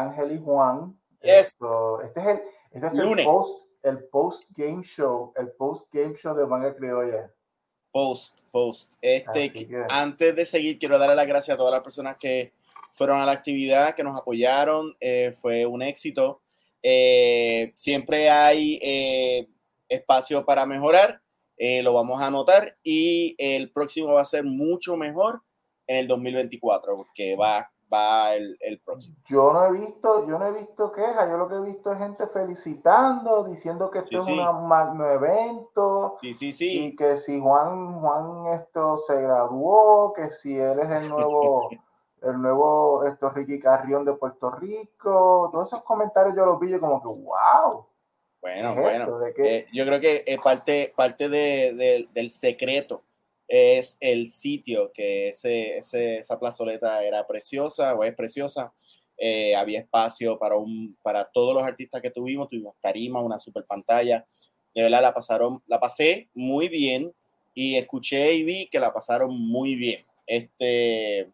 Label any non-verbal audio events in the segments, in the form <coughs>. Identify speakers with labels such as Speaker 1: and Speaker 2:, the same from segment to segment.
Speaker 1: Ángel y Juan. Esto, este es el, este es el post, el post game show, el post game show de manga criolla.
Speaker 2: Post, post. Este, antes de seguir, quiero darle las gracias a todas las personas que fueron a la actividad, que nos apoyaron. Eh, fue un éxito. Eh, siempre hay eh, espacio para mejorar. lo vamos a anotar y el próximo va a ser mucho mejor en el 2024 porque va va el, el, próximo.
Speaker 1: Yo no he visto, yo no he visto quejas, yo lo que he visto es gente felicitando, diciendo que esto es un magno evento.
Speaker 2: Sí, sí, sí.
Speaker 1: Y que si Juan, Juan esto se graduó, que si él es el nuevo, <laughs> el nuevo esto Ricky Carrión de Puerto Rico, todos esos comentarios yo los vi como que wow.
Speaker 2: Bueno, bueno. Eh, yo creo que es parte, parte de, del secreto es el sitio, que ese, esa plazoleta era preciosa o es preciosa. Eh, había espacio para, un, para todos los artistas que tuvimos, tuvimos tarima, una super pantalla. De verdad la pasaron, la pasé muy bien y escuché y vi que la pasaron muy bien. Este,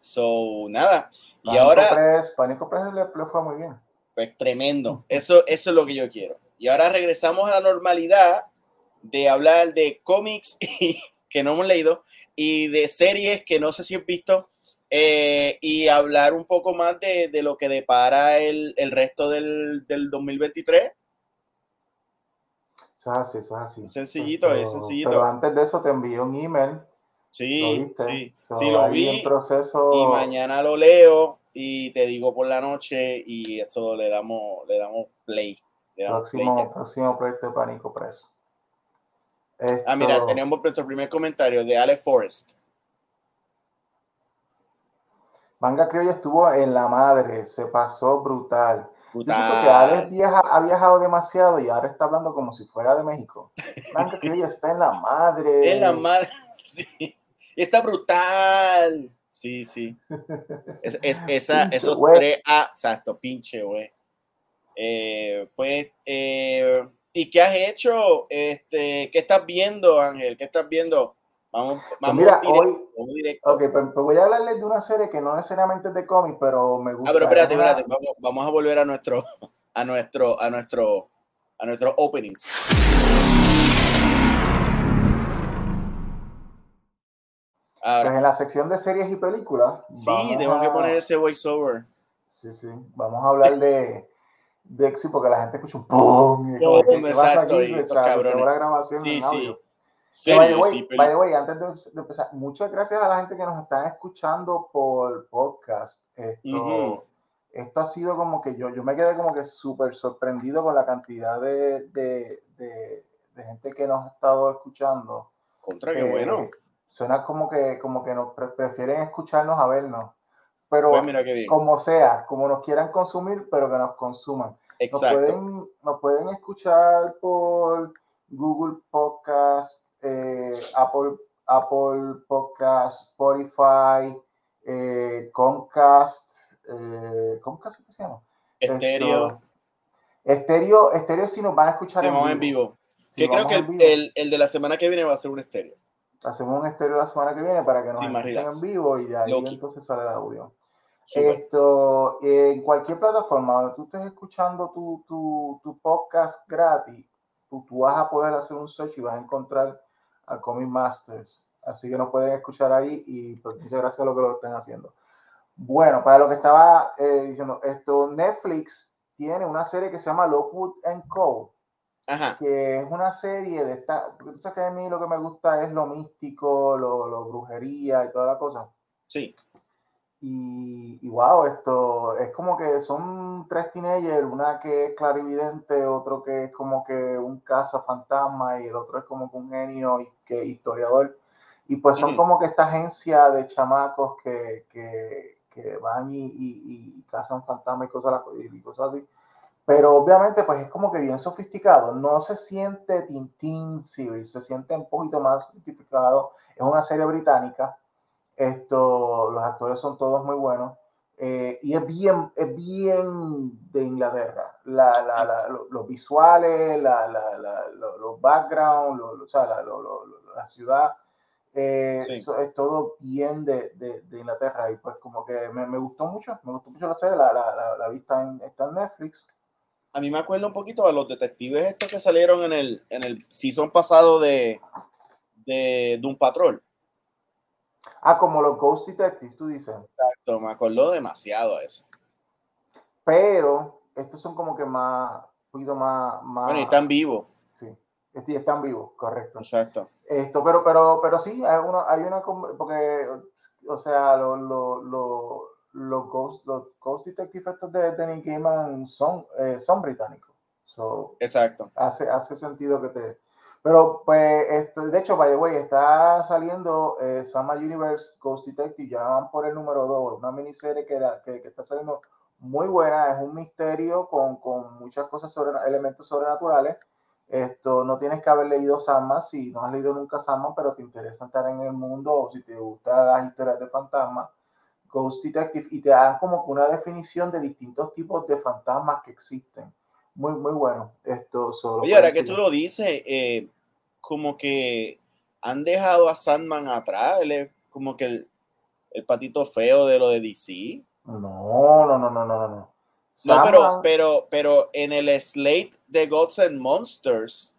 Speaker 2: so, nada. y ahora.
Speaker 1: Press, Pánico Press le, fue muy bien.
Speaker 2: Pues tremendo. Eso, eso es lo que yo quiero. Y ahora regresamos a la normalidad de hablar de cómics <laughs> y, que no hemos leído y de series que no sé si he visto eh, y hablar un poco más de, de lo que depara el, el resto del, del, 2023.
Speaker 1: Eso es así, eso es así.
Speaker 2: Sencillito, es sencillito.
Speaker 1: Pero antes de eso te envío un email.
Speaker 2: Sí, sí, sí, lo vi. Proceso... Y mañana lo leo y te digo por la noche y eso le damos, le damos play.
Speaker 1: próximo, próximo proyecto de Pánico Preso.
Speaker 2: Ah, mira, tenemos nuestro primer comentario de Ale Forrest.
Speaker 1: Manga Criolla estuvo en la madre, se pasó brutal. brutal. que Ale ha viajado demasiado y ahora está hablando como si fuera de México. Manga <laughs> Criolla está en la madre.
Speaker 2: En la madre, <laughs> sí. Está brutal. Sí, sí. Es, esa, esos tres A, exacto, pinche, güey. Eh, pues, eh, ¿Y qué has hecho? Este, ¿Qué estás viendo, Ángel? ¿Qué estás viendo? Vamos, pues vamos
Speaker 1: mira, hoy, Ok, pues, pues, voy a hablarles de una serie que no necesariamente es de cómics, pero me gusta.
Speaker 2: Ah, pero espérate, espérate, vamos, vamos, a volver a nuestro, a nuestro, a nuestro, a nuestro openings.
Speaker 1: Ahora. Pues en la sección de series y películas.
Speaker 2: Sí, tengo que poner ese voiceover.
Speaker 1: Sí, sí. Vamos a hablar de Dexy porque la gente escucha un ¡pum! Y como que exacto, y la grabación sí, sí. Sí, by, way, by the way, antes de, empezar, muchas gracias a la gente que nos están escuchando por podcast. Esto, esto ha sido como que yo, yo me quedé como que súper sorprendido con la cantidad de, de, de, gente que nos ha estado escuchando.
Speaker 2: Contra, qué bueno.
Speaker 1: Suena como que, como que nos prefieren escucharnos a vernos pero pues como sea, como nos quieran consumir, pero que nos consuman. Nos pueden, nos pueden escuchar por Google Podcast, eh, Apple, Apple Podcast, Spotify, eh, Comcast, eh, ¿Comcast qué se llama?
Speaker 2: Estéreo.
Speaker 1: Estéreo, estéreo sí nos van a escuchar
Speaker 2: en vivo. en vivo. Yo creo que el, el, de la semana que viene va a ser un estéreo.
Speaker 1: Hacemos un estéreo la semana que viene para que nos escuchen en vivo y de ahí entonces sale el audio. Esto, en cualquier plataforma donde tú estés escuchando tu, tu, tu podcast gratis, tú, tú, vas a poder hacer un search y vas a encontrar a Comic Masters. Así que nos pueden escuchar ahí y pues, muchas gracias a lo que lo estén haciendo. Bueno, para lo que estaba eh, diciendo, esto, Netflix tiene una serie que se llama Lockwood and Co. que es una serie de esta, sabes que a mí lo que me gusta es lo místico, lo, lo brujería y toda la cosa.
Speaker 2: Sí.
Speaker 1: Y, wow, esto es como que son tres teenagers, una que es clarividente, otro que es como que un fantasma y el otro es como que un genio y que historiador. Y pues son como que esta agencia de chamacos que, que, que van y, y, cazan fantasmas y cosas, y cosas así. Pero obviamente pues es como que bien sofisticado. No se siente Tintin Series, se siente un poquito más sofisticado. Es una serie británica esto, los actores son todos muy buenos. Eh, y es bien, es bien de Inglaterra. La, la, la, los visuales, los backgrounds, o sea, la, ciudad Eh, eso es todo bien de, de, de, Inglaterra y pues como que me, me, gustó mucho, me gustó mucho la serie, la, la, la, vista en, está en Netflix.
Speaker 2: A mí me acuerdo un poquito a los detectives estos que salieron en el, en el season pasado de, de Doom Patrol.
Speaker 1: Ah, como los Ghost Detectives, tú dices.
Speaker 2: Exacto, me acuerdo demasiado a eso.
Speaker 1: Pero estos son como que más, un poquito más, más...
Speaker 2: Bueno, y están vivos.
Speaker 1: Sí, están vivos, correcto.
Speaker 2: Exacto.
Speaker 1: Esto, pero, pero, pero sí, hay una, hay una porque, o sea, los lo, lo, lo Ghost, los Ghost Detective estos de Danny Gaiman son, eh, son británicos.
Speaker 2: Exacto.
Speaker 1: Hace, hace sentido que te... Pero, pues, esto, de hecho, by the way, está saliendo eh, Universe Ghost Detective, ya van por el número 2, una miniserie que, que, que, está saliendo muy buena, es un misterio con, con muchas cosas sobre elementos sobrenaturales esto, no tienes que haber leído Sandman si no has leído nunca Sandman, pero te interesa estar en el mundo o si te gustan las historias de fantasmas, Ghost Detective, y te dan como una definición de distintos tipos de fantasmas que existen. Muy, muy bueno. Esto solo.
Speaker 2: Oye, ahora que tú lo dices, eh, como que han dejado a Sandman atrás, él es como que el, el patito feo de lo de DC.
Speaker 1: No, no, no, no, no, no.
Speaker 2: No, pero, pero, pero en el slate de Gods and Monsters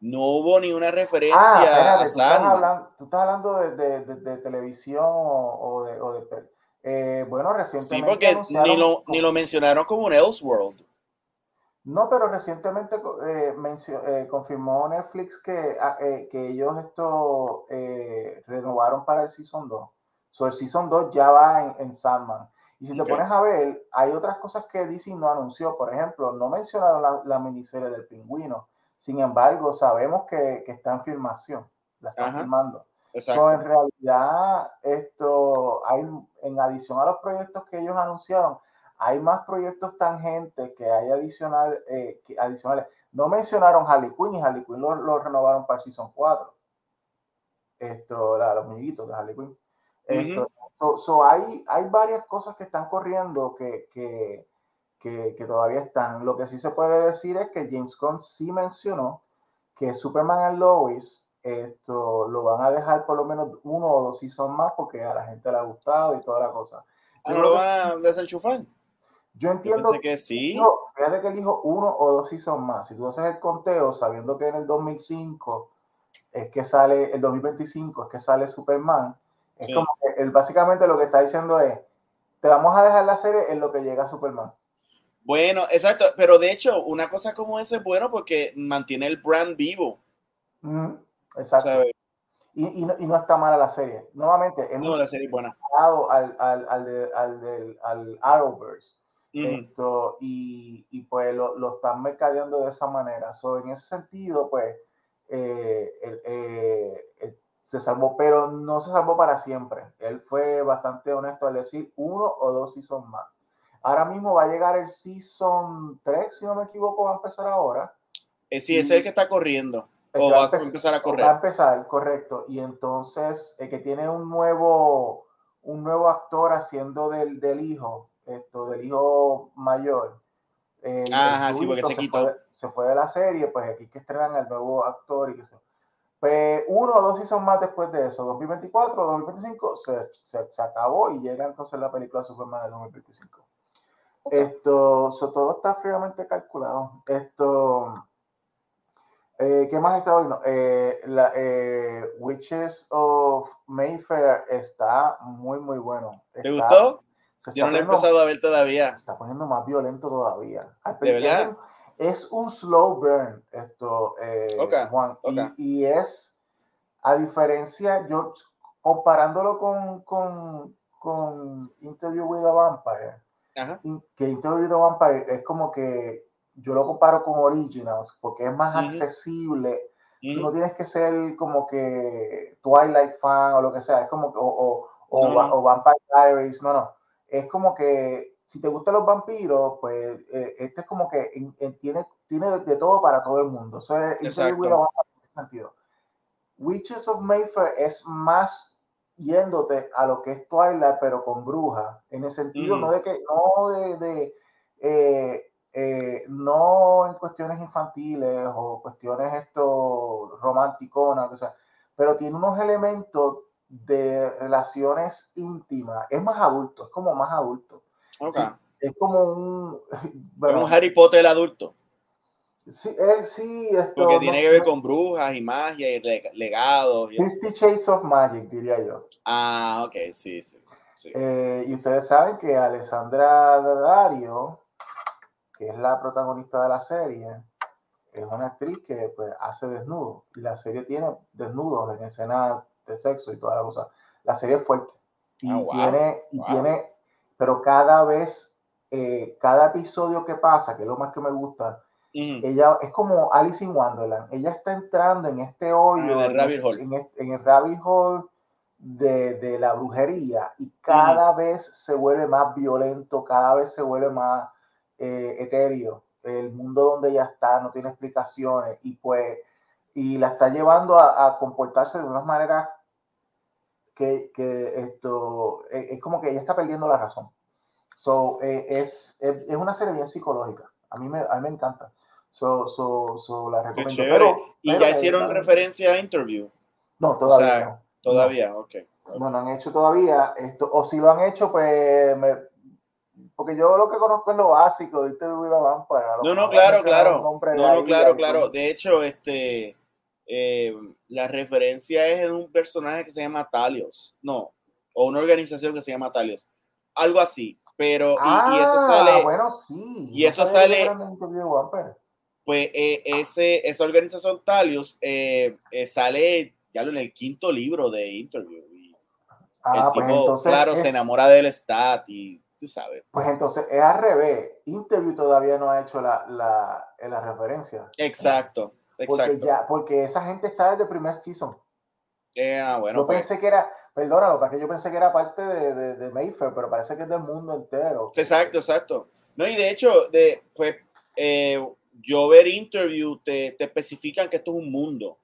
Speaker 2: no hubo ni una referencia
Speaker 1: ah, a tú estás, hablando, tú estás hablando de, de, de, televisión o, de, o de eh, bueno, recientemente.
Speaker 2: Sí, porque ni lo, ni lo mencionaron como un Elseworld.
Speaker 1: No, pero recientemente eh, eh, confirmó Netflix que, ah, eh, que ellos esto renovaron para el Season 2. So, el Season 2 ya va en, en Sandman. Y si te pones a ver, hay otras cosas que DC no anunció. Por ejemplo, no mencionaron la, miniserie del pingüino. Sin embargo, sabemos que, que está en filmación. La están filmando. Exacto. en realidad, esto hay, en adición a los proyectos que ellos anunciaron, hay más proyectos tangentes que hay adicional, eh, que adicionales. No mencionaron Harley Quinn y Harley Quinn lo, renovaron para Season 4. Esto, los muñequitos de Harley Quinn. Esto, So, hay, hay varias cosas que están corriendo que, que, que, todavía están. Lo que sí se puede decir es que James Gunn sí mencionó que Superman y Lois esto lo van a dejar por lo menos uno o dos seasons más porque a la gente le ha gustado y toda la cosa.
Speaker 2: ¿No lo van a desenchufar?
Speaker 1: Yo entiendo
Speaker 2: que sí.
Speaker 1: fíjate que elijo uno o dos seasons más. Si tú haces el conteo sabiendo que en el 2005 es que sale, el 2025 es que sale Superman, es como que él básicamente lo que está diciendo es, te vamos a dejar la serie en lo que llega Superman.
Speaker 2: Bueno, exacto, pero de hecho, una cosa como esa es bueno porque mantiene el brand vivo.
Speaker 1: exacto. Y, y, no, y, no, está mala la serie. Nuevamente,
Speaker 2: no, la serie es buena.
Speaker 1: Al, al, al, al, al Arrowverse. Esto, y, y, pues lo, lo, están mercadeando de esa manera. So, en ese sentido, pues, eh, el, eh, se salvó, pero no se salvó para siempre. Él fue bastante honesto al decir uno o dos seasons más. Ahora mismo va a llegar el season 3, si no me equivoco, va a empezar ahora.
Speaker 2: Eh, sí, es el que está corriendo. O va, a empezar a correr.
Speaker 1: Va a empezar, correcto. Y entonces, el que tiene un nuevo, un nuevo actor haciendo del, del hijo, esto, del hijo mayor.
Speaker 2: Ajá, sí, porque se, quitó.
Speaker 1: se fue de la serie, pues aquí que estrenan el nuevo actor y que se pues, uno o dos son más después de eso, 2024, 2025, se, se, se, acabó y llega entonces la película Superman de 2025. Esto, todo está fríamente calculado. Esto, eh, ¿qué más está viendo? Eh, la, eh, Witches of Mayfair está muy, muy bueno.
Speaker 2: ¿Te gustó? Yo no lo he empezado a ver todavía.
Speaker 1: Se está poniendo más violento todavía. ¿De verdad? es un slow burn esto, eh, Juan. Y, es, a diferencia, yo comparándolo con, con, con Interview with a Vampire, que Interview with a Vampire es como que yo lo comparo con Originals porque es más accesible. No tienes que ser como que Twilight fan o lo que sea, es como o, o, o, Vampire Diaries, no, no. Es como que si te gustan los vampiros, pues eh, este es como que tiene, tiene de, todo para todo el mundo. Eso es, sentido. Witches of Mayfair es más yéndote a lo que es Twilight, pero con bruja, en el sentido no de que, no de, de eh, eh, no en cuestiones infantiles o cuestiones esto romántico, o sea, pero tiene unos elementos de relaciones íntimas. Es más adulto, es como más adulto. es como un... <laughs>
Speaker 2: un Harry Potter adulto.
Speaker 1: Sí, eh, sí esto,
Speaker 2: Porque tiene que ver con brujas y magia y legados.
Speaker 1: Fifty Shades of Magic, diría yo.
Speaker 2: Ah, ok, sí, sí.
Speaker 1: Eh, y ustedes saben que Alessandra Dario, que es la protagonista de la serie, es una actriz que pues, hace desnudos. Y la serie tiene desnudos en escenas de sexo y toda la cosa. La serie es fuerte. Y ah, tiene, y tiene, pero cada vez, eh, cada episodio que pasa, que es lo más que me gusta, ella es como Alice in Wonderland. Ella está entrando en este hoyo,
Speaker 2: ah, en, el rabbit hole,
Speaker 1: en, el rabbit hole de, de, la brujería y cada vez se vuelve más violento, cada vez se vuelve más eh, etéreo. El mundo donde ella está no tiene explicaciones y pues y la está llevando a, comportarse de unas maneras que, que esto eh, es, como que ella está perdiendo la razón. So, eh, es, es, es, una serie bien psicológica. A mí me, a mí me encanta. So, so, so la recomiendo. Pero,
Speaker 2: ¿Y ya hicieron referencia a Interview?
Speaker 1: No, todavía
Speaker 2: Todavía, ok.
Speaker 1: No, no han hecho todavía esto. O si lo han hecho, pues me, porque yo lo que conozco es lo básico, ¿viste?
Speaker 2: No, no, claro, claro. No, no, claro, claro. De hecho, este, eh, la referencia es en un personaje que se llama Talios. No, o una organización que se llama Talios. Algo así. Pero, y, eso ah, sale.
Speaker 1: Bueno, sí.
Speaker 2: Y eso sale pues eh, ese, esa organización Talius eh, eh, sale ya en el quinto libro de Interview. ah, el pues claro, se enamora del stat y tú sabes.
Speaker 1: Pues entonces es al revés. Interview todavía no ha hecho la, la, la referencia.
Speaker 2: Exacto, exacto.
Speaker 1: Porque, ya, porque esa gente está desde el primer season.
Speaker 2: Ah, bueno,
Speaker 1: yo pues. pensé que era, perdónalo, porque yo pensé que era parte de, de, de, Mayfair, pero parece que es del mundo entero.
Speaker 2: Exacto, exacto. No, y de hecho, de, pues, eh, yo ver interview te, te especifican que esto es un mundo.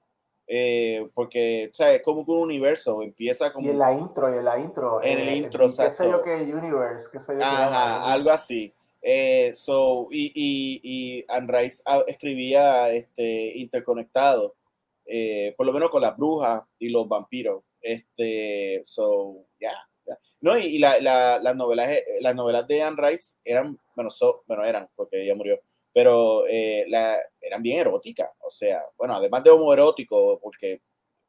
Speaker 2: Eh, porque o sea, es como un universo, empieza como...
Speaker 1: Y en la intro, y en la intro.
Speaker 2: En el eh, intro,
Speaker 1: ¿Qué sé yo que Universe? ¿Qué sé yo
Speaker 2: Ajá, algo así. Eh, so, y, y, y Anne ah, escribía este, interconectado, por lo menos con las brujas y los vampiros. Este, so, ya. No, y, y la, la, las, novelas, las novelas de Anne Rice eran, bueno, so, bueno, eran, porque ella murió, pero eh, la, eran bien eróticas, o sea, bueno, además de homoerótico, porque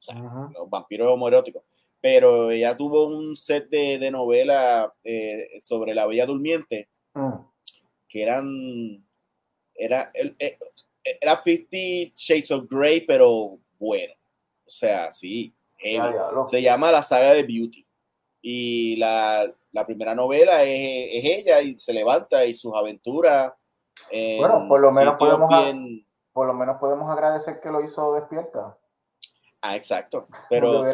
Speaker 2: los vampiros homoeróticos, pero ella tuvo un set de, de novela eh, sobre la Bella Durmiente, mm. Que eran, era, eh, era 50 Shades of Grey, pero bueno, o sea, sí, se llama la saga de Beauty. Y la, la primera novela es, es, ella y se levanta y sus aventuras
Speaker 1: bueno, por lo menos podemos por lo menos podemos agradecer que lo hizo despierta.
Speaker 2: Ah, exacto. Pero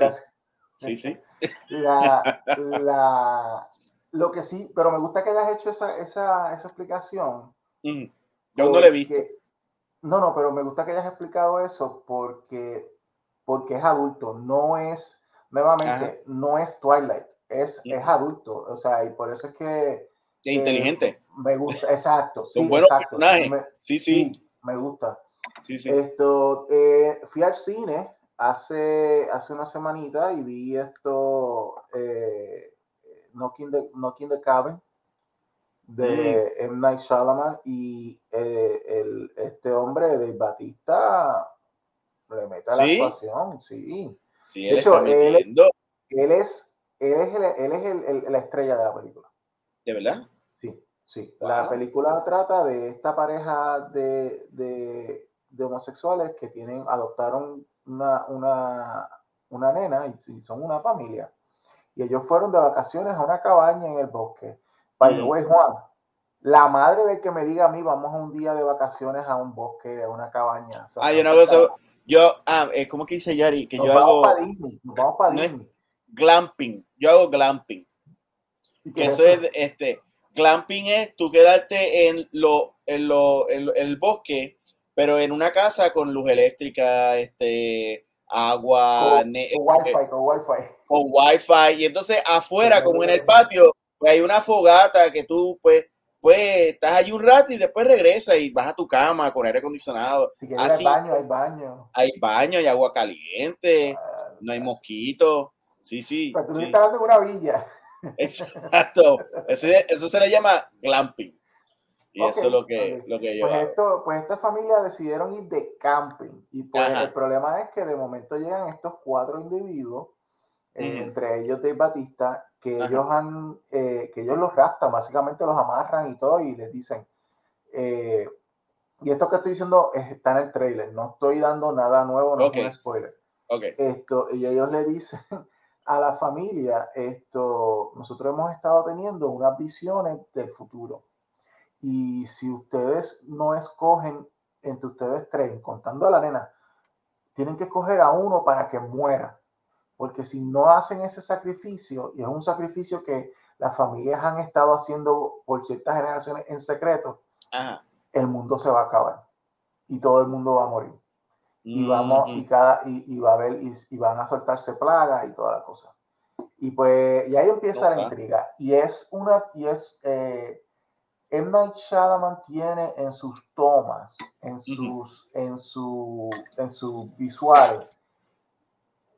Speaker 2: sí. sí, <laughs>
Speaker 1: La, lo que sí, pero me gusta que hayas hecho esa, esa, esa explicación.
Speaker 2: Yo no le he visto.
Speaker 1: No, no, pero me gusta que hayas explicado eso porque, porque es adulto, no es, nuevamente, no es Twilight, es, es adulto. O sea, y por eso es que
Speaker 2: es inteligente.
Speaker 1: Me gusta, exacto. <laughs>
Speaker 2: Son buenos personajes. sí, sí,
Speaker 1: Me gusta.
Speaker 2: Sí, sí.
Speaker 1: Esto, eh, fui al cine hace, hace una semanita y vi esto, eh, Knocking, the, Knocking the Cabin de mm. M. Night Shyamalan y eh, el, este hombre de Batista le mete la actuación, sí.
Speaker 2: sí de hecho, él,
Speaker 1: él, es, él es, el, él es el, la estrella de la película.
Speaker 2: ¿De verdad?
Speaker 1: Sí, sí. La película trata de esta pareja de, de, homosexuales que tienen, adoptaron una, una, una nena y, son una familia. Y ellos fueron de vacaciones a una cabaña en el bosque. By the mm. way, Juan, la madre del que me diga a mí, vamos a un día de vacaciones a un bosque, a una cabaña.
Speaker 2: ah, yo no hago eso. Yo, ah, es como que dice Yari, que yo hago.
Speaker 1: Para Disney, nos vamos para Disney.
Speaker 2: glamping. Yo hago glamping. Que eso es, este, glamping es tú quedarte en lo, en lo, en, el bosque, pero en una casa con luz eléctrica, este, agua,
Speaker 1: con, wifi, con wifi.
Speaker 2: Con wifi. Y entonces afuera, como en el patio, pues hay una fogata que tú, pues, pues estás ahí un rato y después regresas y vas a tu cama con aire acondicionado.
Speaker 1: Si hay baño, hay baño.
Speaker 2: Hay baño, hay agua caliente. no hay mosquitos. Sí, sí.
Speaker 1: Pero tú
Speaker 2: sí.
Speaker 1: estás dando una villa. <laughs>
Speaker 2: Exacto. eso se le llama glamping. Y eso es lo que, lo que yo
Speaker 1: pues, esto, pues esta familia decidieron ir de camping. Y pues el problema es que de momento llegan estos cuatro individuos, eh, entre ellos Dave Batista, que ellos han, eh, que ellos los raptan, básicamente los amarran y todo, y les dicen, eh, y esto que estoy diciendo está en el trailer, no estoy dando nada nuevo, no es un spoiler. Esto, y ellos le dicen <laughs> a la familia, esto, nosotros hemos estado teniendo unas visiones del futuro. Y si ustedes no escogen entre ustedes tres, contando a la nena, tienen que escoger a uno para que muera. Porque si no hacen ese sacrificio, y es un sacrificio que las familias han estado haciendo por ciertas generaciones en secreto, el mundo se va a acabar y todo el mundo va a morir. Y vamos, y cada, y, va a haber, y, van a soltarse plagas y toda la cosa. Y pues, y ahí empieza la intriga. Y es una, y es, eh, M. Night Shyamalan tiene en sus tomas, en sus, en su, en sus visuales,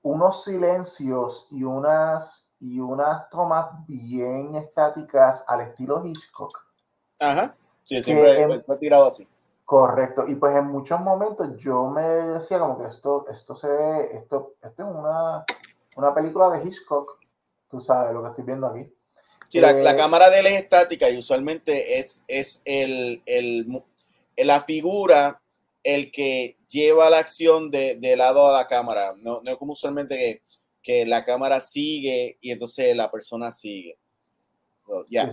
Speaker 1: unos silencios y unas, y unas tomas bien estáticas al estilo Hitchcock.
Speaker 2: Ajá. Sí, siempre he tirado así.
Speaker 1: Correcto. Y pues en muchos momentos yo me decía como que esto, esto se ve, esto, esto es una, una película de Hitchcock. Tú sabes lo que estoy viendo aquí.
Speaker 2: Sí, la, la, eh, cámara de él es estática y usualmente es, es el, el, la figura el que lleva la acción de, de lado a la cámara. No, no es como usualmente que, que, la cámara sigue y entonces la persona sigue.
Speaker 1: ya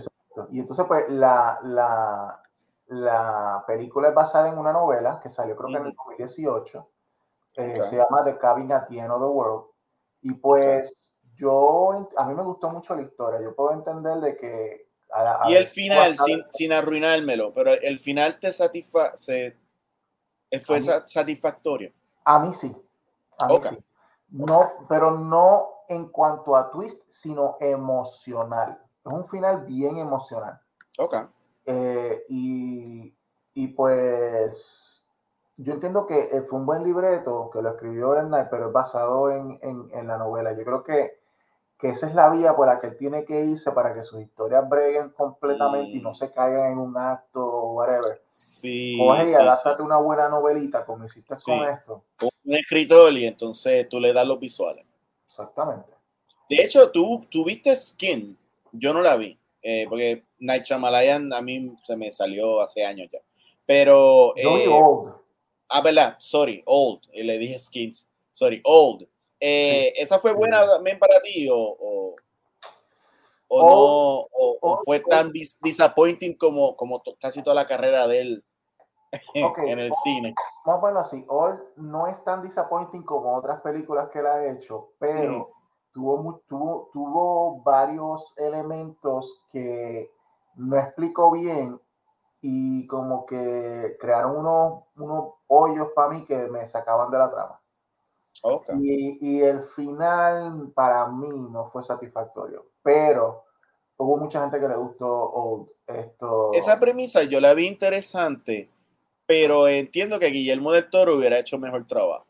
Speaker 1: Y entonces, pues, la, la, la, película es basada en una novela que salió creo que en el 2018. Eh, se llama The Cabin at the End of the World. Y pues yo, a mí me gustó mucho la historia. Yo puedo entender de que...
Speaker 2: y el final, sin, sin, arruinármelo, pero el final te satisface, fue satisfactorio.
Speaker 1: A mí sí. A mí sí. No, pero no en cuanto a twist, sino emocional. Es un final bien emocional.
Speaker 2: Ok.
Speaker 1: Eh, y, y, pues yo entiendo que eh, fue un buen libreto, que lo escribió Night, pero es basado en, en, en, la novela. Yo creo que, que esa es la vía por la que tiene que irse para que sus historias breguen completamente y no se caigan en un acto o whatever.
Speaker 2: Sí.
Speaker 1: Coge y adáptate una buena novelita como hiciste con esto.
Speaker 2: un escritor y entonces tú le das los visuales.
Speaker 1: Exactamente.
Speaker 2: De hecho, tú, tú viste Skin, yo no la vi. Eh, porque Night Shyamalan a mí se me salió hace años ya. Pero.
Speaker 1: Eh, old.
Speaker 2: Ah, verdad, sorry, old. Le dije skins. Sorry, old. Eh, ¿Esa fue buena también para ti o, o, o no? O, fue tan disappointing como, como casi toda la carrera de él <laughs> en el cine?
Speaker 1: Más bueno así, no es tan disappointing como otras películas que él ha hecho, pero tuvo, tuvo, tuvo varios elementos que no explicó bien y como que crearon unos, unos hoyos para mí que me sacaban de la trama. Y, y, el final para mí no fue satisfactorio, pero hubo mucha gente que le gustó esto.
Speaker 2: Esa premisa yo la vi interesante, pero entiendo que Guillermo del Toro hubiera hecho mejor trabajo.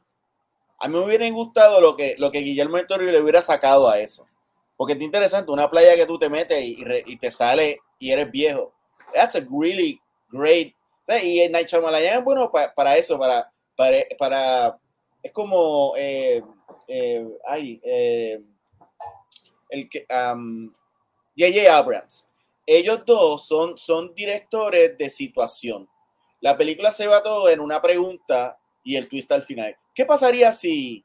Speaker 2: A mí me hubiera gustado lo que, lo que Guillermo del Toro le hubiera sacado a eso. Porque es interesante, una playa que tú te metes y, te sale y eres viejo. That's a really great. Y Night Shyamalan es bueno para, eso, para, para, es como, eh, eh, ay, eh, el que, um, J.J. Abrams. Ellos dos son, son directores de situación. La película se va todo en una pregunta y el twist al final. ¿Qué pasaría si...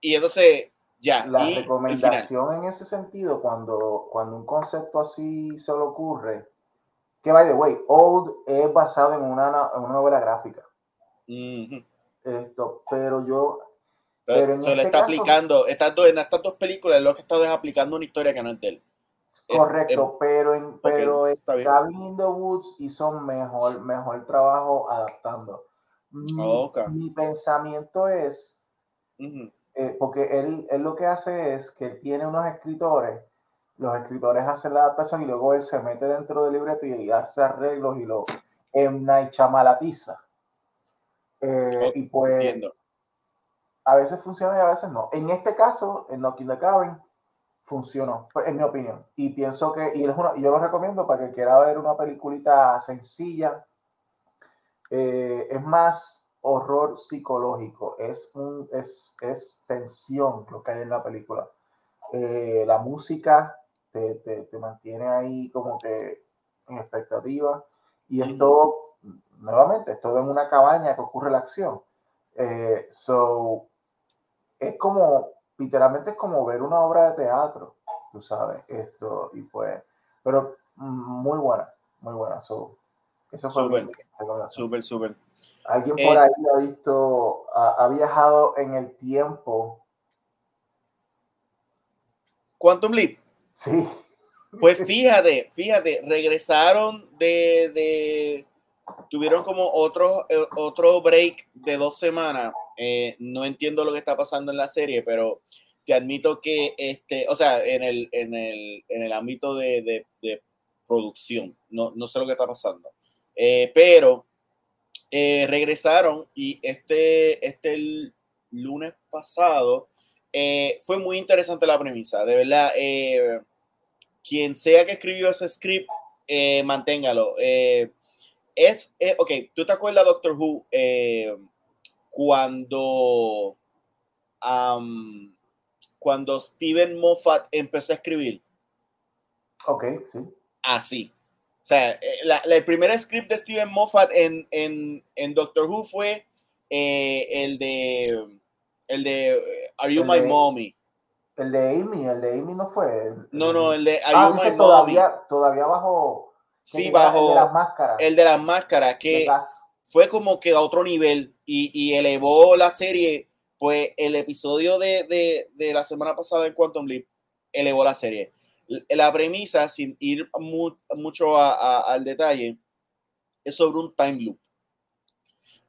Speaker 2: Y entonces, ya.
Speaker 1: La recomendación en ese sentido, cuando, cuando un concepto así se le ocurre, que by the way, Old es basado en una, en una novela gráfica. Esto, pero yo.
Speaker 2: Pero, se le este está aplicando, estas dos, en estas dos películas, lo que está es aplicando una historia que no es de él.
Speaker 1: Correcto, pero en pero Cabin in the Woods hizo mejor, mejor trabajo adaptando. Mi, mi pensamiento es, eh, porque él, él, lo que hace es que tiene unos escritores, los escritores hacen la adaptación y luego él se mete dentro del libreto y hace arreglos y lo en chamala Eh, y pues a veces funciona y a veces no. En este caso, en Knocking the Cabin, funcionó, pues, en mi opinión. Y pienso que, y yo lo recomiendo para que quiera ver una peliculita sencilla. Eh, es más horror psicológico, es, un, es, es tensión lo que hay en la película. Eh, la música te, te, te, mantiene ahí como que en expectativa. Y es todo, nuevamente, es todo en una cabaña que ocurre la acción. Eh, so, es como, literalmente es como ver una obra de teatro, tú sabes, esto, y pues, pero muy buena, muy buena. So,
Speaker 2: eso fue súper, súper, súper.
Speaker 1: Alguien por eh, ahí ha visto, ha, ha, viajado en el tiempo.
Speaker 2: Quantum Leap.
Speaker 1: Sí.
Speaker 2: Pues <laughs> fíjate, fíjate, regresaron de, de tuvieron como otro, eh, otro break de dos semanas. Eh, no entiendo lo que está pasando en la serie, pero te admito que, este, o sea, en el, en el, en el ámbito de, de, producción, no, no, sé lo que está pasando. Eh, pero regresaron y este, este lunes pasado fue muy interesante la premisa, de verdad quien sea que escribió ese script, manténgalo. Es, eh, ok, ¿tú te acuerdas, Doctor Who, cuando, cuando Steven Moffat empezó a escribir?
Speaker 1: Ok, sí.
Speaker 2: Así. O sea, la, el primer script de Steven Moffat en, en, en Doctor Who fue el de el de Are You My Mommy?
Speaker 1: El de Amy, el de Amy no fue.
Speaker 2: no, no, el de
Speaker 1: ah, todavía, todavía bajo.
Speaker 2: Sí, bajo.
Speaker 1: El de las máscaras.
Speaker 2: El de las máscaras, que fue como que a otro nivel y, y, elevó la serie. Pues el episodio de, de, de la semana pasada en Quantum Leap elevó la serie. La premisa, sin ir mucho al detalle, es sobre un time loop.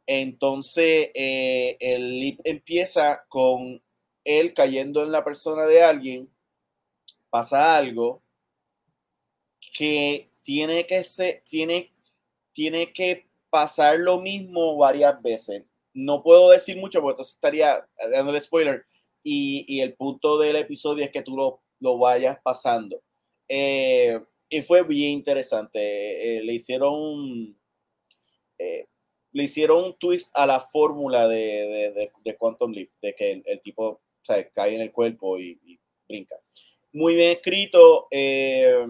Speaker 2: Entonces, eh, el leap empieza con él cayendo en la persona de alguien, pasa algo que tiene que ser, tiene, tiene que pasar lo mismo varias veces. No puedo decir mucho porque entonces estaría dándole spoiler. Y, el punto del episodio es que tú lo, lo vayas pasando. Eh, y fue bien interesante. Eh, le hicieron eh, le hicieron un twist a la fórmula de, de, Quantum Leap, de que el tipo cae en el cuerpo y, brinca. Muy bien escrito, eh,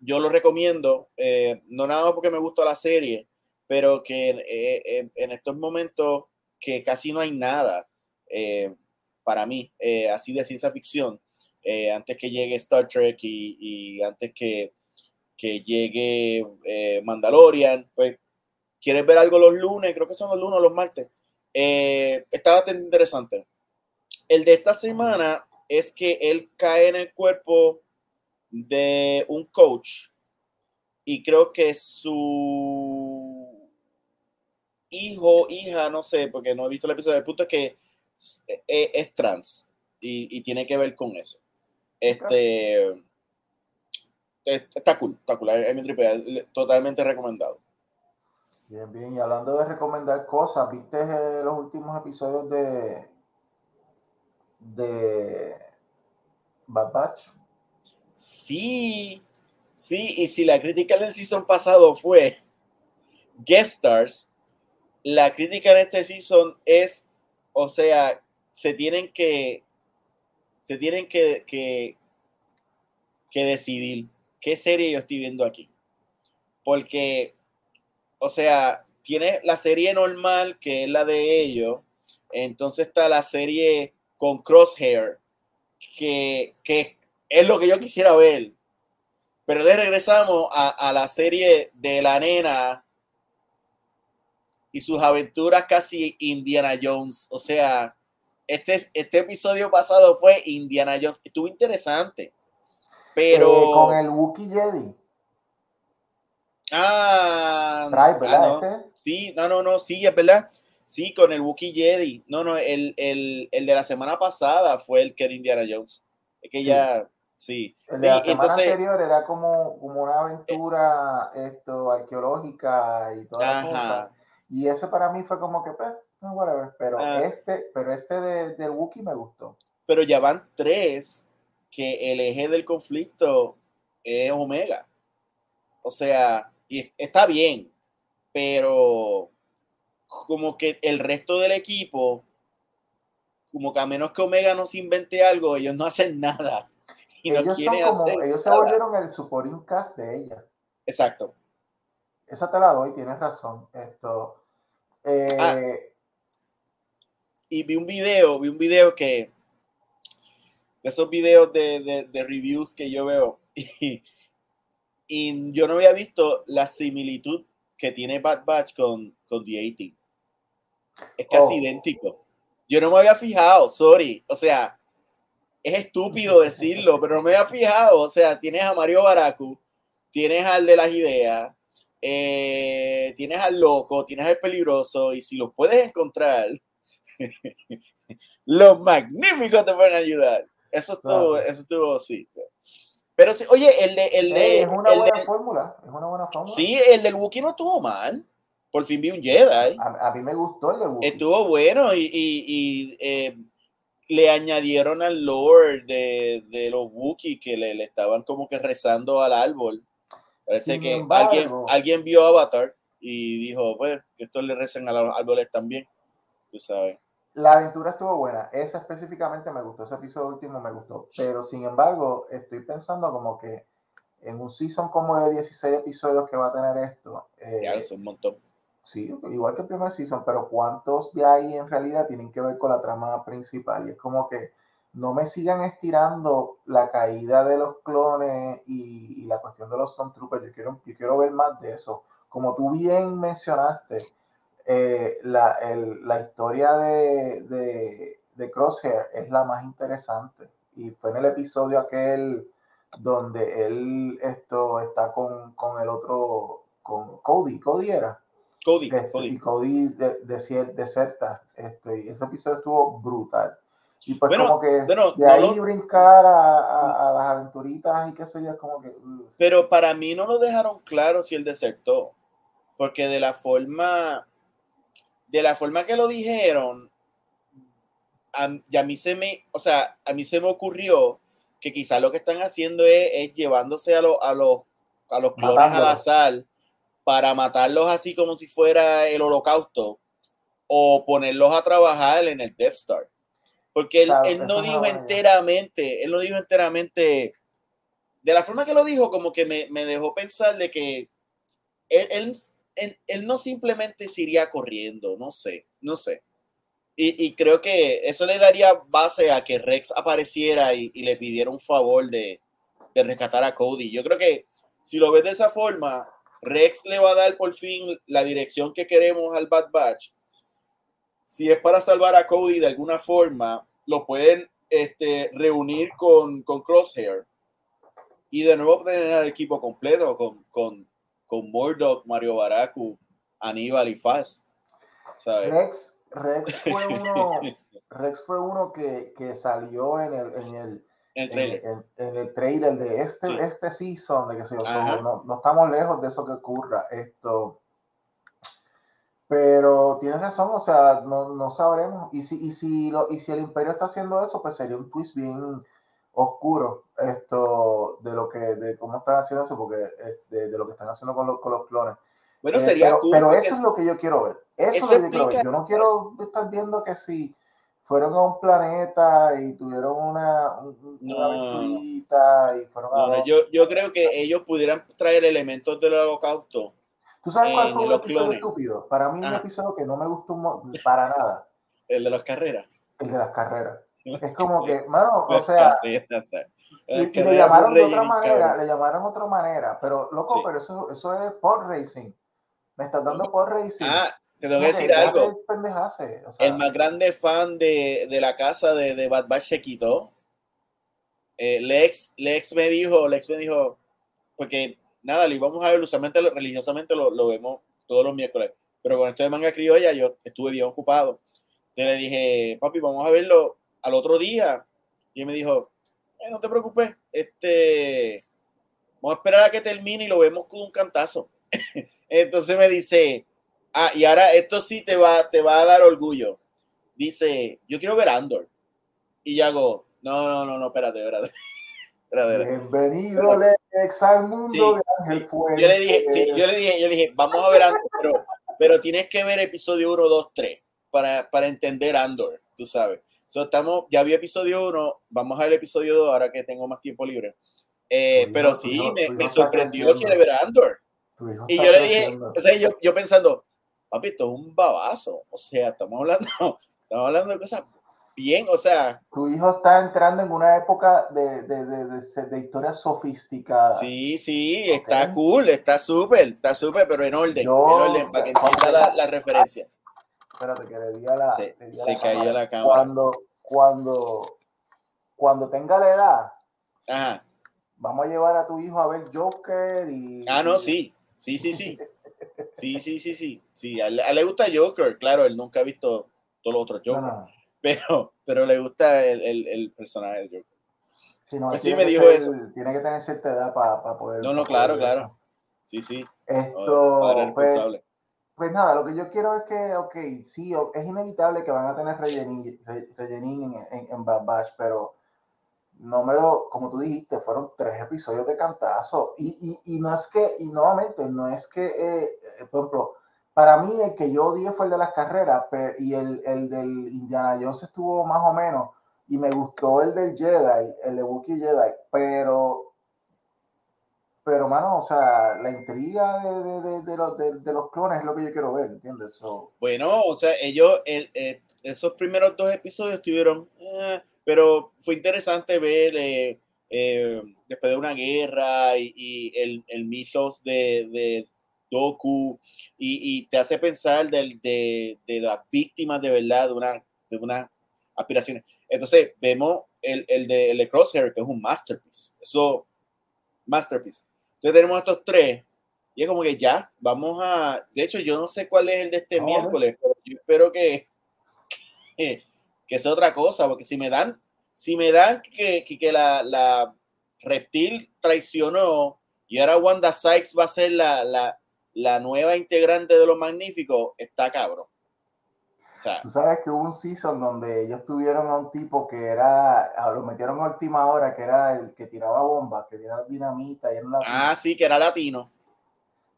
Speaker 2: yo lo recomiendo, eh, no nada más porque me gusta la serie, pero que eh, en estos momentos que casi no hay nada para mí, así de ciencia ficción, antes que llegue Star Trek y, antes que, que llegue Mandalorian, pues quieres ver algo los lunes, creo que son los lunes o los martes. estaba interesante. El de esta semana es que él cae en el cuerpo de un coach y creo que su hijo, hija, no sé, porque no he visto el episodio, el punto es que es, trans y, tiene que ver con eso. Este está cool, está cool, es mi totalmente recomendado.
Speaker 1: Bien, bien, y hablando de recomendar cosas, ¿viste eh, los últimos episodios de de Bad Batch.
Speaker 2: Sí, sí, y si la crítica en el season pasado fue guest stars, la crítica en este season es, o sea, se tienen que, se tienen que, que, que decidir qué serie yo estoy viendo aquí. Porque, o sea, tiene la serie normal, que es la de ellos, entonces está la serie con Crosshair, que, es lo que yo quisiera ver. Pero le regresamos a, la serie de la nena y sus aventuras casi Indiana Jones. O sea, este, este episodio pasado fue Indiana Jones. Estuvo interesante. Pero.
Speaker 1: Eh, con el Wookiee Jedi.
Speaker 2: Ah, ah sí, no, no, no, sí, es verdad. Sí, con el Wookiee Jedi. No, no, el, el, el, de la semana pasada fue el que era Indiana Jones. Es que ya, sí.
Speaker 1: El de la semana anterior era como, como una aventura esto, arqueológica y toda cosa. Y ese para mí fue como que, pues, whatever. Pero ah. este, pero este de, de Wookiee me gustó.
Speaker 2: Pero ya van tres que el eje del conflicto es Omega. O sea, y está bien, pero como que el resto del equipo, como que a menos que Omega no se invente algo, ellos no hacen nada. Y ellos, no quieren
Speaker 1: hacer ellos se volvieron el supporting cast de ella.
Speaker 2: Exacto.
Speaker 1: Esa te la doy, tienes razón. Esto. Eh, ah.
Speaker 2: y vi un video, vi un video que esos videos de, reviews que yo veo <laughs> y, y, yo no había visto la similitud que tiene Bad Batch con, con The 18. Es casi oh. idéntico. Yo no me había fijado, sorry. O sea, es estúpido decirlo, pero no me había fijado. O sea, tienes a Mario Baracu, tienes al de las ideas, eh, tienes al loco, tienes al peligroso, y si lo puedes encontrar, <laughs> los magníficos te pueden ayudar. Eso estuvo, eso estuvo, sí. Pero sí, oye, el de. El de
Speaker 1: es una buena fórmula. Es una buena fórmula.
Speaker 2: Sí, el del Wookiee no estuvo mal. Por fin vi un Jedi.
Speaker 1: A, mí me gustó el del Wookiee.
Speaker 2: Estuvo bueno y, y, y eh, le añadieron al lore de, de los Wookiees que le, le, estaban como que rezando al árbol. Parece que alguien, alguien vio Avatar y dijo, pues, que esto le recen a los árboles también. Tú sabes.
Speaker 1: La aventura estuvo buena. Esa específicamente me gustó. Ese episodio último me gustó. Pero sin embargo, estoy pensando como que en un season como de 16 episodios que va a tener esto.
Speaker 2: Eh, ya, es un montón.
Speaker 1: Sí, igual que el primer season, pero ¿cuántos de ahí en realidad tienen que ver con la trama principal? Y es como que no me sigan estirando la caída de los clones y, la cuestión de los Stormtroopers. Yo quiero, yo quiero ver más de eso. Como tú bien mencionaste, eh, la, la, historia de, de, de, Crosshair es la más interesante. Y fue en el episodio aquel donde él esto está con, con el otro, con Cody, Cody era.
Speaker 2: Cody,
Speaker 1: este,
Speaker 2: Cody.
Speaker 1: Y Cody de, de, deserta. Esto, y ese episodio estuvo brutal. Y pues como que de ahí brincar a, a, las aventuritas y qué sé yo, como que...
Speaker 2: Pero para mí no lo dejaron claro si él desertó. Porque de la forma de la forma que lo dijeron, a, y a mí se me, o sea, a mí se me ocurrió que quizás lo que están haciendo es, llevándose a, a, los, a los clones a la sal para matarlos así como si fuera el holocausto o ponerlos a trabajar en el Death Star. Porque él, no dijo enteramente, él no dijo enteramente, de la forma que lo dijo, como que me, me dejó pensar de que él, él, él, no simplemente se iría corriendo, no sé, no sé. Y, creo que eso le daría base a que Rex apareciera y, le pidiera un favor de, rescatar a Cody. Yo creo que si lo ves de esa forma, Rex le va a dar por fin la dirección que queremos al Bad Batch. Si es para salvar a Cody de alguna forma, lo pueden este, reunir con, con Crosshair y de nuevo tener al equipo completo con, con con Murdoch, Mario Baracu, Aníbal y Faz.
Speaker 1: Rex, Rex fue <laughs> uno, Rex fue uno que, que salió en el, en el,
Speaker 2: el trailer.
Speaker 1: En, el trailer de este, este season, de que se no, no, estamos lejos de eso que ocurra. Esto. Pero tienes razón, o sea, no, no sabremos. Y si, y, si lo, y si el Imperio está haciendo eso, pues sería un twist bien, oscuro esto de lo que de cómo están haciendo eso porque de, de lo que están haciendo con, los, con los clones
Speaker 2: bueno eh, sería
Speaker 1: pero, eso es lo que yo quiero ver eso, es lo que yo quiero ver yo no quiero estar viendo que si fueron a un planeta y tuvieron una, una aventurita y fueron a
Speaker 2: yo, yo creo que ellos pudieran traer elementos del holocausto
Speaker 1: ¿Tú sabes cuál fue el episodio estúpido? Para mí un episodio que no me gustó para nada.
Speaker 2: El de las carreras.
Speaker 1: El de las carreras. Es como que, mano, o sea, y, le llamaron de otra manera, le llamaron de otra manera, pero loco, pero eso, eso es por racing. Me estás dando por racing.
Speaker 2: Ah, te tengo que decir algo. el más grande fan de, de la casa de, de, Bad Batch se quitó. Eh, Lex, Lex me dijo, Lex me dijo, porque nada, lo íbamos a ver, usualmente religiosamente lo, lo vemos todos los miércoles, pero con esto de manga criolla yo estuve bien ocupado. Entonces le dije, papi, vamos a verlo al otro día, y me dijo, eh, no te preocupes, este, vamos a esperar a que termine y lo vemos con un cantazo. <laughs> Entonces me dice, Ah, y ahora esto sí te va, te va a dar orgullo. Dice, yo quiero ver Andor. Y yo hago, no, no, no, no, espérate, espérate. <laughs>
Speaker 1: Bienvenido, Lex, al mundo de Ángel
Speaker 2: Yo le dije, sí, yo le dije, yo le dije, vamos a ver Andor, pero, tienes que ver episodio 1, 2, 3 para, para entender Andor, tú sabes. So, estamos, ya vi episodio 1, vamos a ver episodio 2 ahora que tengo más tiempo libre. Eh, pero sí, me, me sorprendió que ver Andor. Y yo le dije, o sea, yo, yo pensando, papi, esto es un babazo. O sea, estamos hablando, <laughs> estamos hablando de cosas bien, o sea.
Speaker 1: Tu hijo está entrando en una época de, de, de, de historia sofisticada.
Speaker 2: Sí, sí, está cool, está súper, está súper, pero en orden, en orden, para que entienda la, la, referencia.
Speaker 1: Espérate, que le diga la.
Speaker 2: Se, se la cayó la cámara.
Speaker 1: Cuando, cuando, cuando tenga la edad, Ajá. vamos a llevar a tu hijo a ver Joker y.
Speaker 2: Ah, no, sí, sí, sí, sí. <laughs> Sí, sí, sí, sí. sí. A, él, le gusta Joker, claro, él nunca ha visto todos los otros Joker pero, pero le gusta el, el, el personaje de Joker.
Speaker 1: Sí, no, pues sí me dijo eso. Tiene que tener cierta edad para poder.
Speaker 2: No, no, claro, claro. Sí, sí.
Speaker 1: Esto. pues, pues, nada, lo que yo quiero es que, ok, sí, es inevitable que van a tener rellenín, rellenín en, en, en Bad Batch, pero no me lo, como tú dijiste, fueron tres episodios de cantazo. Y, y, y no es que, y nuevamente, no es que, eh, eh por ejemplo, para mí, el que yo odié fue el de las carreras, y el, el, del Indiana Jones estuvo más o menos, y me gustó el del Jedi, el de Wookiee Jedi, pero, pero, mano, o sea, la intriga de, de, de, los, de, los clones es lo que yo quiero ver, ¿entiendes?
Speaker 2: Bueno, o sea, ellos, el, eh, esos primeros dos episodios estuvieron, eh, pero fue interesante ver. Eh, después de una guerra y, y el, el mitos de, de, docu y, te hace pensar de, de, de, las víctimas de verdad de una, de una aspiración. Entonces vemos el, el, de, el Crosshair, que es un masterpiece. Eso, masterpiece. Entonces tenemos estos tres y es como que ya, vamos a... De hecho, yo no sé cuál es el de este miércoles, pero yo espero que, <laughs> que, sea otra cosa, porque si me dan, si me dan que, que, que la, la reptil traicionó y ahora Wanda Sykes va a ser la, la, la nueva integrante de los magníficos está cabrón.
Speaker 1: O sea, Tú sabes que hubo un season donde ellos tuvieron a un tipo que era, lo metieron a última hora, que era el que tiraba bombas, que tiraba dinamita y era
Speaker 2: Ah, sí, que era latino.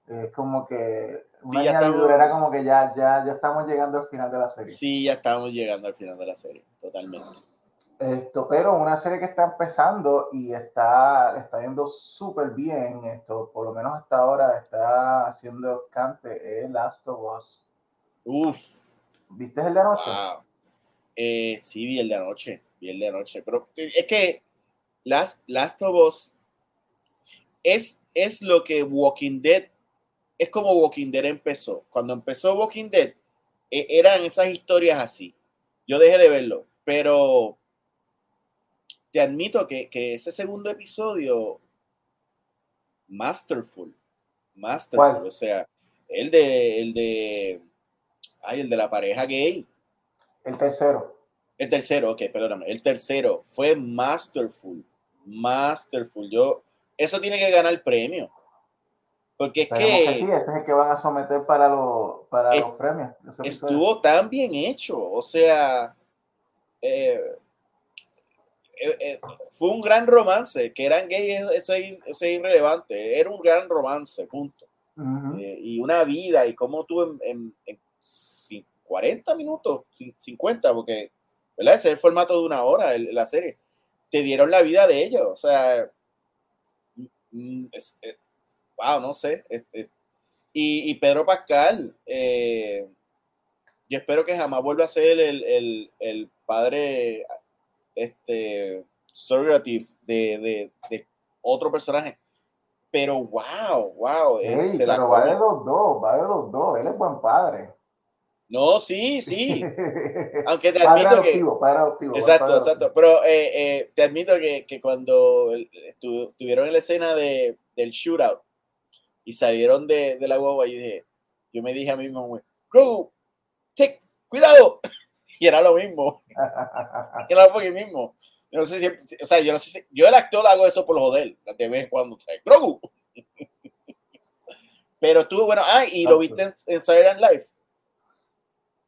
Speaker 1: Es como que una era como que ya, ya, ya estamos llegando al final de la serie.
Speaker 2: Sí, ya estamos llegando al final de la serie, totalmente.
Speaker 1: Esto, pero una serie que está empezando y está, está yendo súper bien, esto, por lo menos hasta ahora está haciendo cante, es Last of Us.
Speaker 2: Uf.
Speaker 1: ¿Viste el de anoche?
Speaker 2: Eh, sí, vi el de anoche, vi el de anoche, pero es que Last, Last of Us es, es lo que Walking Dead, es como Walking Dead empezó. Cuando empezó Walking Dead, e, eran esas historias así. Yo dejé de verlo, pero te admito que, ese segundo episodio, masterful, masterful, o sea, el de, el de, ay, el de la pareja gay.
Speaker 1: El tercero.
Speaker 2: El tercero, ok, perdóname, el tercero fue masterful, masterful. Yo, eso tiene que ganar el premio. Porque es que,
Speaker 1: sí, ese es el que van a someter para, para los premios.
Speaker 2: Estuvo tan bien hecho, o sea, eh, eh, eh, fue un gran romance, que eran gays, eso es, irrelevante, era un gran romance, punto. Y una vida, y cómo tú en, 40 minutos, 50, porque ¿verdad? ese es el formato de una hora, la serie, te dieron la vida de ellos, o sea, mm, mm, wow, no sé. y, Pedro Pascal, yo espero que jamás vuelva a ser el, el padre este, surrogative de, de, otro personaje. Pero wow, wow.
Speaker 1: pero va de dos, dos, va de dos, dos. Él es buen padre.
Speaker 2: No, sí, sí. <laughs> Aunque te admito
Speaker 1: adoptivo,
Speaker 2: que.
Speaker 1: Padre adoptivo,
Speaker 2: exacto, exacto. Pero eh, eh, te admito que, que cuando estuvieron en la escena de, del shootout y salieron de, de la guagua, y dije, yo me dije a mí mismo, Grogu, cuidado. <laughs> y era lo mismo. <laughs> era lo mismo. Yo no sé si, o sea, yo no sé si, yo el actor hago eso por joder, de vez en cuando, sea, <laughs> Pero estuvo bueno. Ah, y lo viste en, en Saturday Live.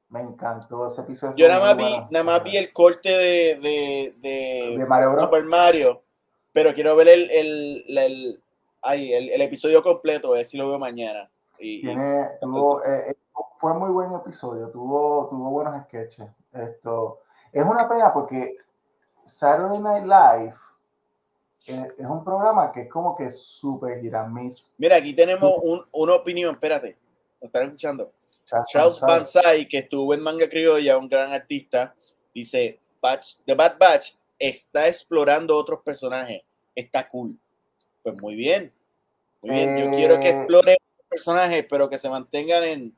Speaker 1: Me encantó ese episodio.
Speaker 2: Yo nada más, vi, nada más vi el corte de, de, de,
Speaker 1: de Mario
Speaker 2: Super Mario, pero quiero ver el, el, el, ay, el, el episodio completo, ver si lo veo mañana. Y,
Speaker 1: Tiene, tuvo, eh, eh, fue muy buen episodio, tuvo, tuvo buenos sketches. Esto, es una pena porque Saturday Night Live eh, es un programa que es como que súper giramis.
Speaker 2: Mira, aquí tenemos un, una opinión, espérate, ¿lo están escuchando? Charles Banzai, que estuvo en Manga Criolla, un gran artista, dice, Batch, The Bad Batch está explorando otros personajes, está cool. Pues muy bien, muy bien, yo quiero que exploren personajes, pero que se mantengan en,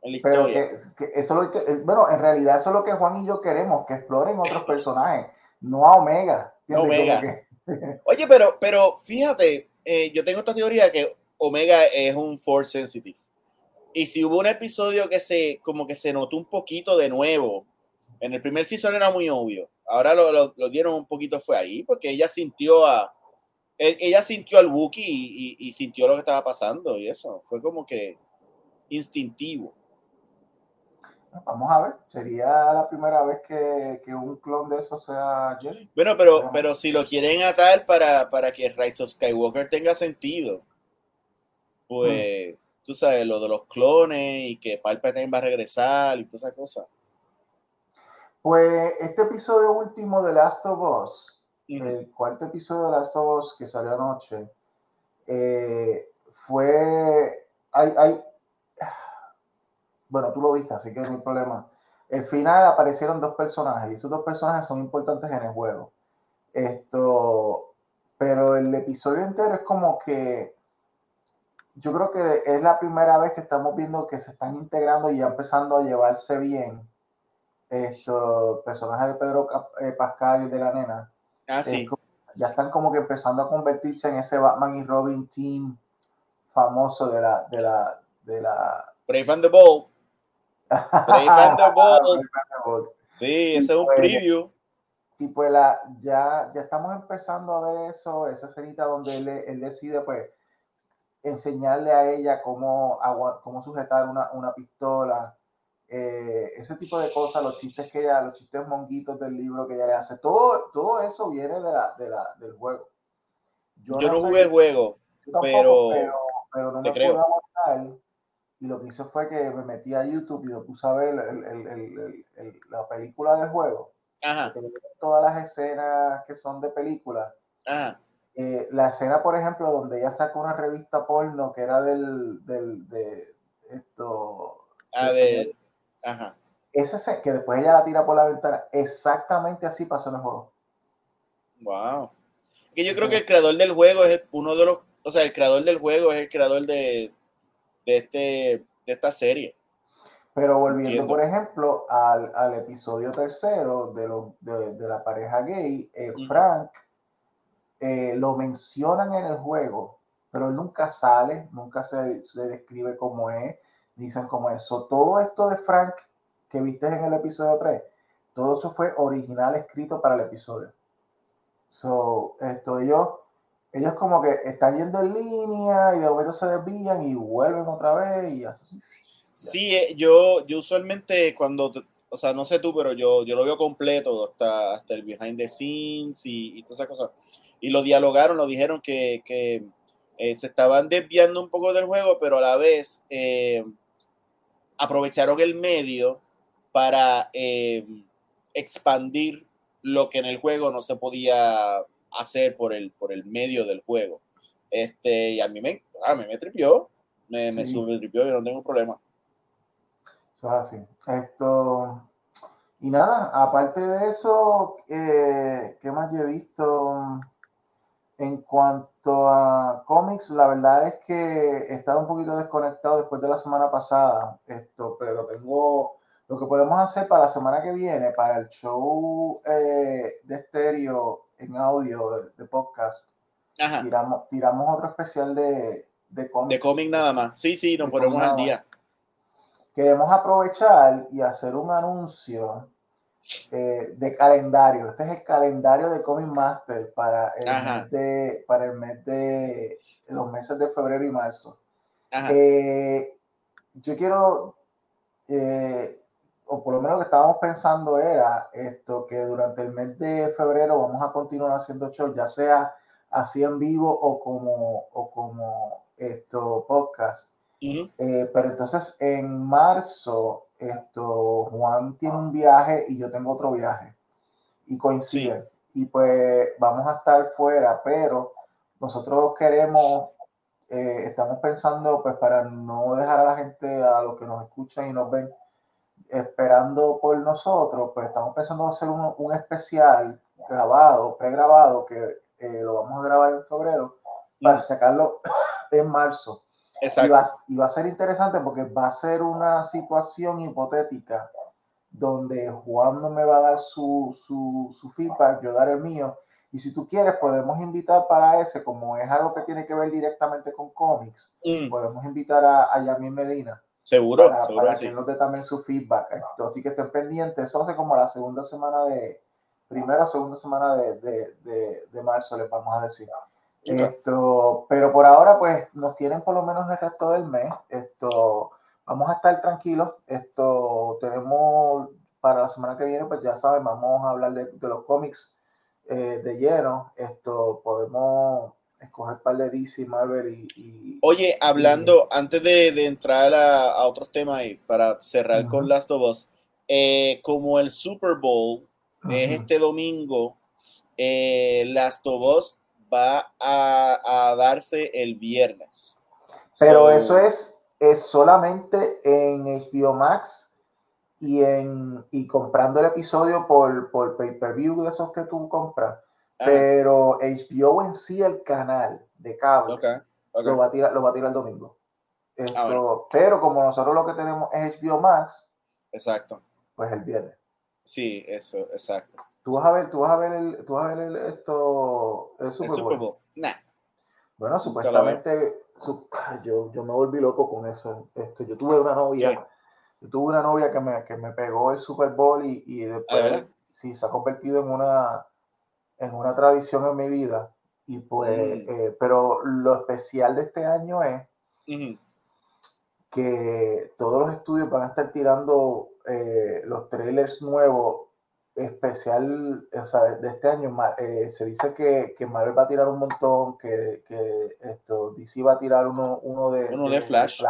Speaker 2: en la historia.
Speaker 1: eso que, eh, bueno, en realidad eso es lo que Juan y yo queremos, que exploren otros <laughs> personajes, no a Omega.
Speaker 2: Omega. Oye, pero, pero fíjate, eh, yo tengo esta teoría que Omega es un force sensitive. Y si hubo un episodio que se, como que se notó un poquito de nuevo, en el primer season era muy obvio, ahora lo, lo, dieron un poquito, fue ahí, porque ella sintió a, ella sintió al Wookiee y, y, sintió lo que estaba pasando y eso, fue como que instintivo.
Speaker 1: Vamos a ver, sería la primera vez que, que un clon de eso sea.
Speaker 2: Bueno, pero, pero si lo quieren atar para, para que Rise of Skywalker tenga sentido, pues hmm. tú sabes, lo de los clones y que Palpatine va a regresar y todas esas cosas.
Speaker 1: Pues este episodio último de Last of Us el cuarto episodio de Last of Us que salió anoche, eh, fue. Hay, hay, bueno, tú lo viste, así que no hay problema. El final aparecieron dos personajes y esos dos personajes son importantes en el juego. Esto, pero el episodio entero es como que yo creo que es la primera vez que estamos viendo que se están integrando y ya empezando a llevarse bien estos personajes de Pedro eh, Pascal y de la nena
Speaker 2: Ah, sí.
Speaker 1: ya están como que empezando a convertirse en ese Batman y Robin team famoso de la de la de la
Speaker 2: Brave and the Bold. Brave and the <laughs> Bold. Sí, ese es un pues, preview.
Speaker 1: Y pues la, ya, ya estamos empezando a ver eso, esa escenita donde él, él decide pues enseñarle a ella cómo, cómo sujetar una, una pistola, eh, ese tipo de cosas, los chistes que ella, los chistes monguitos del libro que ella le hace, todo, todo eso viene de la, de la, del juego.
Speaker 2: Yo, no, jugué el juego, pero,
Speaker 1: pero, no me creo. pude y lo que hice fue que me metí a YouTube y me puse a ver el, el, la película del juego.
Speaker 2: Ajá.
Speaker 1: Todas las escenas que son de película.
Speaker 2: Ajá.
Speaker 1: Eh, la escena, por ejemplo, donde ella sacó una revista porno que era del, del de esto.
Speaker 2: A ver Ajá.
Speaker 1: Ese que después ella la tira por la ventana, exactamente así pasó en el juego.
Speaker 2: Wow. Que yo creo que el creador del juego es uno de los, o sea, el creador del juego es el creador de, de, este, de esta serie.
Speaker 1: Pero volviendo, por ejemplo, al, al, episodio tercero de, lo, de, de la pareja gay, eh, Frank eh, lo mencionan en el juego, pero él nunca sale, nunca se, se describe cómo es dicen como eso. Todo esto de Frank que viste en el episodio 3, todo eso fue original escrito para el episodio. So, esto ellos, ellos como que están yendo en línea y de momento se desvían y vuelven otra vez y así.
Speaker 2: Sí, eh, yo, yo usualmente cuando, o sea, no sé tú, pero yo, yo lo veo completo hasta, hasta el behind the scenes y, y todas esas cosas. Y lo dialogaron, lo dijeron que, que eh, se estaban desviando un poco del juego, pero a la vez eh, aprovecharon el medio para eh, expandir lo que en el juego no se podía hacer por el, por el medio del juego. Este, y a mí me, a mí me tripió, me, me tripió y no tengo problema.
Speaker 1: Eso es así. Esto, y nada, aparte de eso, eh, ¿qué más yo he visto? En cuanto a cómics, la verdad es que he estado un poquito desconectado después de la semana pasada, esto, pero tengo lo que podemos hacer para la semana que viene, para el show eh, de estéreo en audio de podcast. Tiramos, tiramos otro especial de, de
Speaker 2: cómic. De cómic nada más. Sí, sí, nos ponemos al día.
Speaker 1: Queremos aprovechar y hacer un anuncio eh, de calendario. Este es el calendario de Comic Master para el, mes de, para el mes de los meses de febrero y marzo. Eh, yo quiero, eh, o por lo menos lo que estábamos pensando era esto, que durante el mes de febrero vamos a continuar haciendo shows, ya sea así en vivo o como, o como esto, podcast. Eh, pero entonces en marzo, esto, Juan tiene un viaje y yo tengo otro viaje. Y coinciden. Y pues vamos a estar fuera, pero nosotros queremos, eh, estamos pensando, pues para no dejar a la gente, a los que nos escuchan y nos ven, esperando por nosotros, pues estamos pensando hacer un, un especial grabado, pregrabado, que eh, lo vamos a grabar en febrero, para sacarlo <coughs> en marzo. Y va, y va, a ser interesante porque va a ser una situación hipotética donde Juan no me va a dar su, su, su feedback, yo dar el mío. Y si tú quieres, podemos invitar para ese, como es algo que tiene que ver directamente con cómics, mm. podemos invitar a, a Yamil Medina.
Speaker 2: Seguro,
Speaker 1: para,
Speaker 2: seguro
Speaker 1: que nos dé también su feedback. Esto, así que estén pendientes. Eso hace como la segunda semana de, primera o segunda semana de, de, de, de marzo, les vamos a decir. Esto, pero por ahora, pues nos tienen por lo menos el resto del mes. Esto, vamos a estar tranquilos. Esto, tenemos para la semana que viene, pues ya saben, vamos a hablar de, de los cómics eh, de lleno. Esto, podemos escoger par de DC, Marvel y.
Speaker 2: Oye, hablando, antes de, de entrar a, a, otros temas y para cerrar con Last of Us, eh, como el Super Bowl es este domingo, eh, Last of Us va a, darse el viernes.
Speaker 1: Pero eso es, es solamente en HBO Max y, en, y comprando el episodio por, por pay-per-view de esos que tú compras. Ah. Pero HBO en sí, el canal de cable, Lo, va a tirar, lo va a tirar el domingo. Ah, pero como nosotros lo que tenemos es HBO Max,
Speaker 2: exacto.
Speaker 1: pues el viernes.
Speaker 2: Sí, eso, exacto.
Speaker 1: Tú vas a ver, tú vas a ver el, tú vas a ver el, esto, el Super, Bowl.
Speaker 2: Nah.
Speaker 1: Bueno, supuestamente, yo, yo me volví loco con eso. Esto, yo tuve una novia, yo tuve una novia que me, que me pegó el Super Bowl y, y después sí, se ha convertido en una, en una tradición en mi vida. Y pues, mm. eh, pero lo especial de este año es que todos los estudios van a estar tirando eh, los trailers nuevos especial, o sea, de, este año, eh, se dice que, que, Marvel va a tirar un montón, que, que esto, DC va a tirar uno, uno, de,
Speaker 2: uno de, Flash.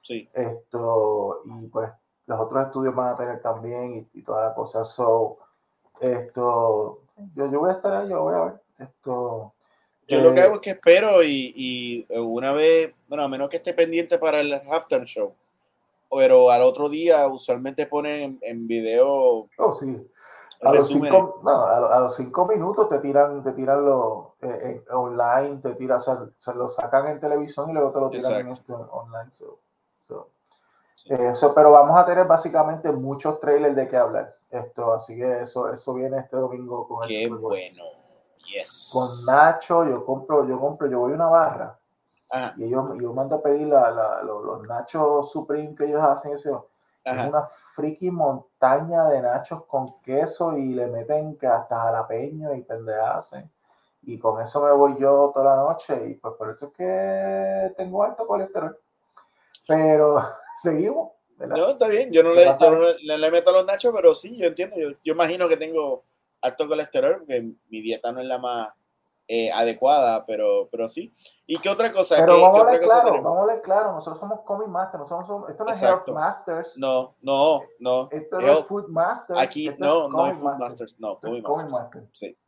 Speaker 1: Sí. Esto, y pues los otros estudios van a tener también y, toda la cosa. So, esto, yo, yo voy a estar ahí, yo voy a ver. Esto,
Speaker 2: yo lo que eh, hago es que espero y, y, una vez, bueno, a menos que esté pendiente para el halftime show, pero al otro día usualmente ponen en, video.
Speaker 1: Oh, sí. A los, cinco, no, a, los, cinco, minutos te tiran, te tiran los eh, online, te tiran, o sea, se lo sacan en televisión y luego te lo tiran en esto online. Eso, pero vamos a tener básicamente muchos trailers de qué hablar. Esto, así que eso, eso viene este domingo
Speaker 2: con Qué bueno. Yes.
Speaker 1: Con Nacho, yo compro, yo compro, yo voy a una barra y yo, yo mando a pedir la, la, los, nachos Supreme que ellos hacen, eso. Es una friki montaña de nachos con queso y le meten que hasta jalapeño y hacen Y con eso me voy yo toda la noche y pues por eso es que tengo alto colesterol. Pero <laughs> seguimos.
Speaker 2: No, está bien. Yo no, le, yo no le, le, meto los nachos, pero sí, yo entiendo. Yo, yo imagino que tengo alto colesterol porque mi dieta no es la más eh, adecuada, pero, pero sí. ¿Y qué otra cosa?
Speaker 1: Pero vamos, a ver claro, vamos a ver claro, nosotros somos Comic Masters, nosotros somos, esto no es Health Masters.
Speaker 2: No, no, no.
Speaker 1: Esto no es Food Masters.
Speaker 2: Aquí no, no es Food Masters, no, Comic Masters. Masters. Sí.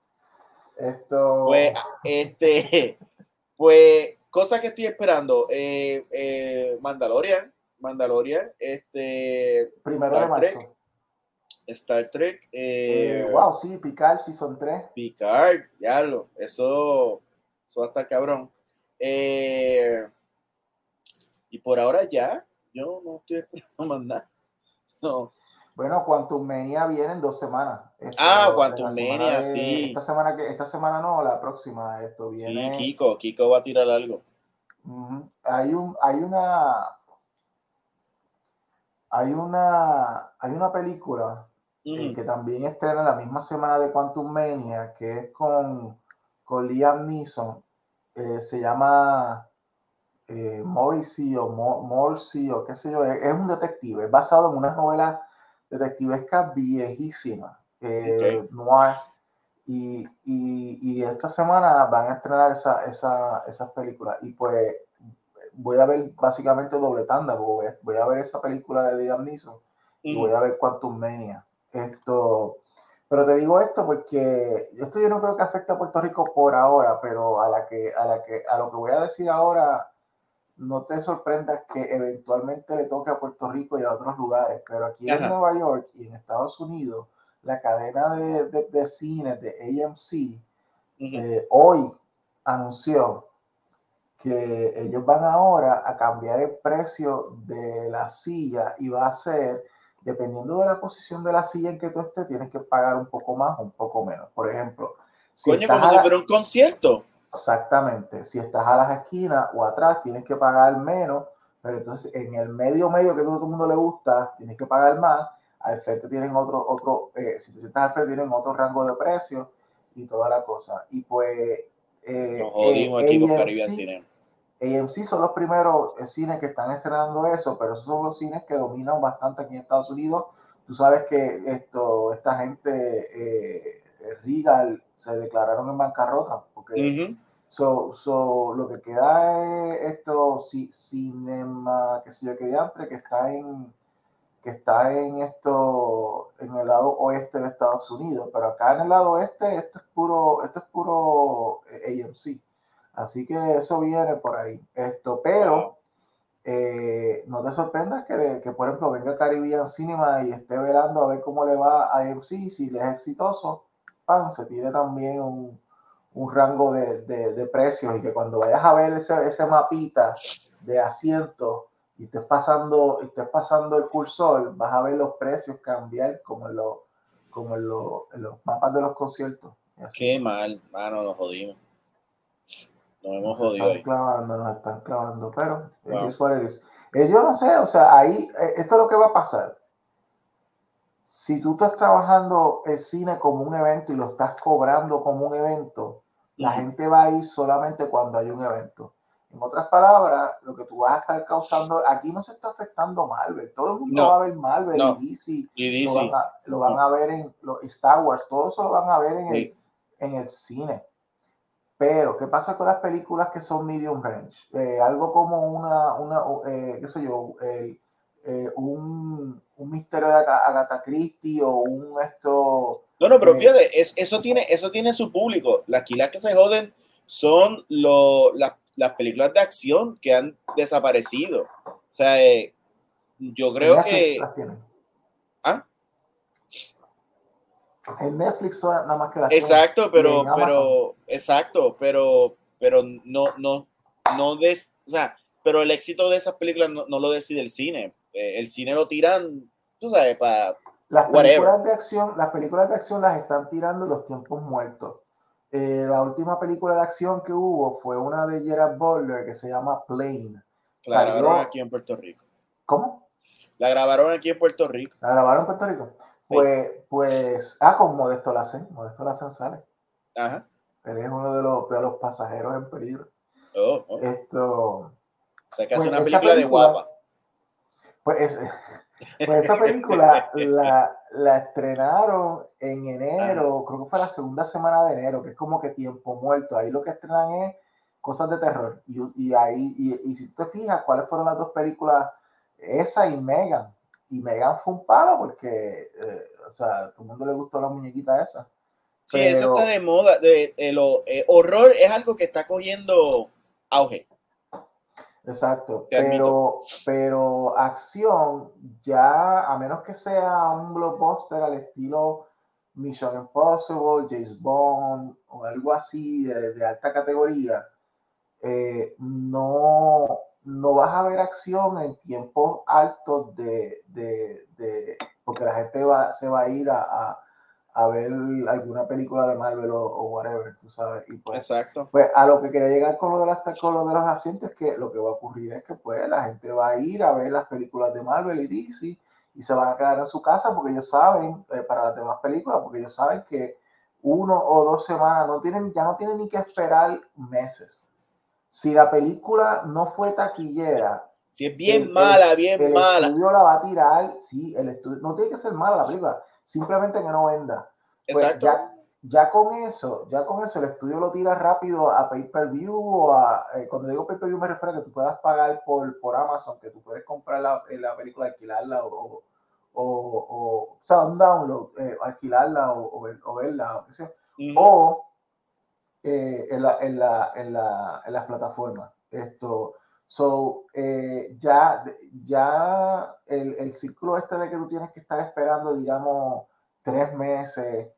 Speaker 1: Esto...
Speaker 2: Pues, este, <laughs> pues, cosas que estoy esperando. Eh, eh, Mandalorian, Mandalorian, este...
Speaker 1: Primero de marzo.
Speaker 2: Star Trek. Eh,
Speaker 1: wow, sí, Picard Season 3.
Speaker 2: Picard, ya lo, eso, eso va a estar cabrón. Eh, y por ahora ya, yo no estoy esperando <laughs> mandar. No.
Speaker 1: Bueno, Quantum Mania viene en dos semanas.
Speaker 2: ah, Quantum Mania, sí.
Speaker 1: Esta semana, que, esta semana no, la próxima, esto viene.
Speaker 2: Sí, Kiko, Kiko va a tirar algo.
Speaker 1: Hay, un, hay una hay una hay una película que también estrena la misma semana de Quantum Mania, que es con, con Liam Neeson. Eh, se llama eh, Morrissey o Morsi o qué sé yo, es, un detective, es basado en una novela detectivesca viejísima, eh, noir. Y, y, esta semana van a estrenar esa, esa, esas películas. Y pues voy a ver básicamente doble tanda, voy a, voy a ver esa película de Liam Neeson y voy a ver Quantum Mania. Esto, pero te digo esto porque esto yo no creo que afecte a Puerto Rico por ahora, pero a la que a la que a lo que voy a decir ahora no te sorprendas que eventualmente le toque a Puerto Rico y a otros lugares, pero aquí en Nueva York y en Estados Unidos, la cadena de, de, de cines de AMC eh, hoy anunció que ellos van ahora a cambiar el precio de la silla y va a ser, dependiendo de la posición de la silla en que tú estés, tienes que pagar un poco más o un poco menos. Por ejemplo,
Speaker 2: si Coño, como si fuera un concierto.
Speaker 1: Exactamente. Si estás a las esquinas o atrás, tienes que pagar menos, pero entonces en el medio medio que todo el mundo le gusta, tienes que pagar más. Al frente tienen otro, otro eh, si te sientas al frente tienen otro rango de precio y toda la cosa. Y pues...
Speaker 2: Eh, Nos jodimos aquí con Caribbean Cine.
Speaker 1: AMC son los primeros eh, cines que están estrenando eso, pero esos son los cines que dominan bastante aquí en Estados Unidos. Tú sabes que esto, esta gente, eh, Regal, se declararon en bancarrota porque So, so, lo que queda es esto, si, cinema, que sé yo, que diantre, que está en que está en esto, en el lado oeste de Estados Unidos, pero acá en el lado oeste esto es puro, esto es puro eh, AMC. Así que eso viene por ahí. Esto, pero eh, no te sorprendas que, que, por ejemplo, venga Caribbean Cinema y esté velando a ver cómo le va a AMC, si le es exitoso, pan, se tire también un, un rango de, de, precios y que cuando vayas a ver ese, ese mapita de asientos y estés pasando, estés pasando el cursor, vas a ver los precios cambiar como en, los, como en, los, los mapas de los conciertos.
Speaker 2: Qué mal, mano, nos jodimos. Nos hemos jodido.
Speaker 1: Nos están clavando, nos están clavando, pero es eh, yo no sé, o sea, ahí, eh, esto es lo que va a pasar. Si tú estás trabajando el cine como un evento y lo estás cobrando como un evento, la gente va a ir solamente cuando hay un evento. En otras palabras, lo que tú vas a estar causando, aquí no se está afectando Marvel, todo el mundo va a ver Marvel y DC, Lo, van a, ver en los Star Wars, todo eso lo van a ver en, el, en el cine. Pero, ¿qué pasa con las películas que son medium range? Eh, algo como una, una eh, qué sé yo, eh, un, un, misterio de Agatha Christie o un esto
Speaker 2: no, no, pero fíjate, eso, tiene, eso tiene su público. Las quilas que se joden son lo, las películas de acción que han desaparecido. O sea, eh, yo creo que.
Speaker 1: En Netflix nada más que las
Speaker 2: Exacto, pero, pero, exacto, pero, pero no, no, no des, o sea, pero el éxito de esas películas no, no lo decide el cine. Eh, el cine lo tiran, tú sabes, para
Speaker 1: las películas, de acción, las películas de acción las están tirando los tiempos muertos. Eh, la última película de acción que hubo fue una de Gerard Butler que se llama Plane.
Speaker 2: La grabaron aquí en Puerto Rico.
Speaker 1: ¿Cómo?
Speaker 2: La grabaron aquí en Puerto Rico.
Speaker 1: La grabaron en Puerto Rico. Pues, pues, ah, con Modesto Lacen. Modesto Lacen sale. Ajá. Él es uno de los, de los pasajeros en peligro. Oh, oh. Esto.
Speaker 2: O sea, que hace pues una película, de guapa.
Speaker 1: Pues es, <laughs> pues esa película la, la, estrenaron en enero, creo que fue la segunda semana de enero, que es como que tiempo muerto. Ahí lo que estrenan es cosas de terror. Y, y ahí, y, y, si te fijas, ¿cuáles fueron las dos películas? Esa y Megan. Y Megan fue un palo porque, eh, o sea, a todo el mundo le gustó la muñequita esa.
Speaker 2: Sí, eso está de moda. De, lo, eh, horror es algo que está cogiendo auge.
Speaker 1: Exacto, pero, pero acción, ya a menos que sea un blockbuster al estilo Mission Impossible, James Bond o algo así de, alta categoría, eh, no, no vas a ver acción en tiempos altos de, de, porque la gente va, se va a ir a a ver alguna película de Marvel o, whatever, tú sabes. Y pues,
Speaker 2: Exacto.
Speaker 1: Pues a lo que quería llegar con lo, de las, con lo de los asientos es que lo que va a ocurrir es que pues la gente va a ir a ver las películas de Marvel y DC y se van a quedar en su casa porque ellos saben, eh, para las demás películas, porque ellos saben que uno o dos semanas no tienen, ya no tienen ni que esperar meses. Si la película no fue taquillera,
Speaker 2: si es bien mala, bien
Speaker 1: el
Speaker 2: mala.
Speaker 1: El estudio la va a tirar, sí, el estudio, no tiene que ser mala la película, simplemente que no venda. Pues Exacto. Ya, ya, con eso, ya con eso el estudio lo tira rápido a pay-per-view o a, eh, cuando digo pay-per-view me refiero a que tú puedas pagar por, por Amazon, que tú puedes comprar la, eh, la película, alquilarla o, o, o, sea, un download, eh, alquilarla o, o, verla, o, qué sea. o en, la, en, la, en, la, en las plataformas. Esto, So, eh, ya, ya el, el, ciclo este de que tú tienes que estar esperando, digamos, tres meses,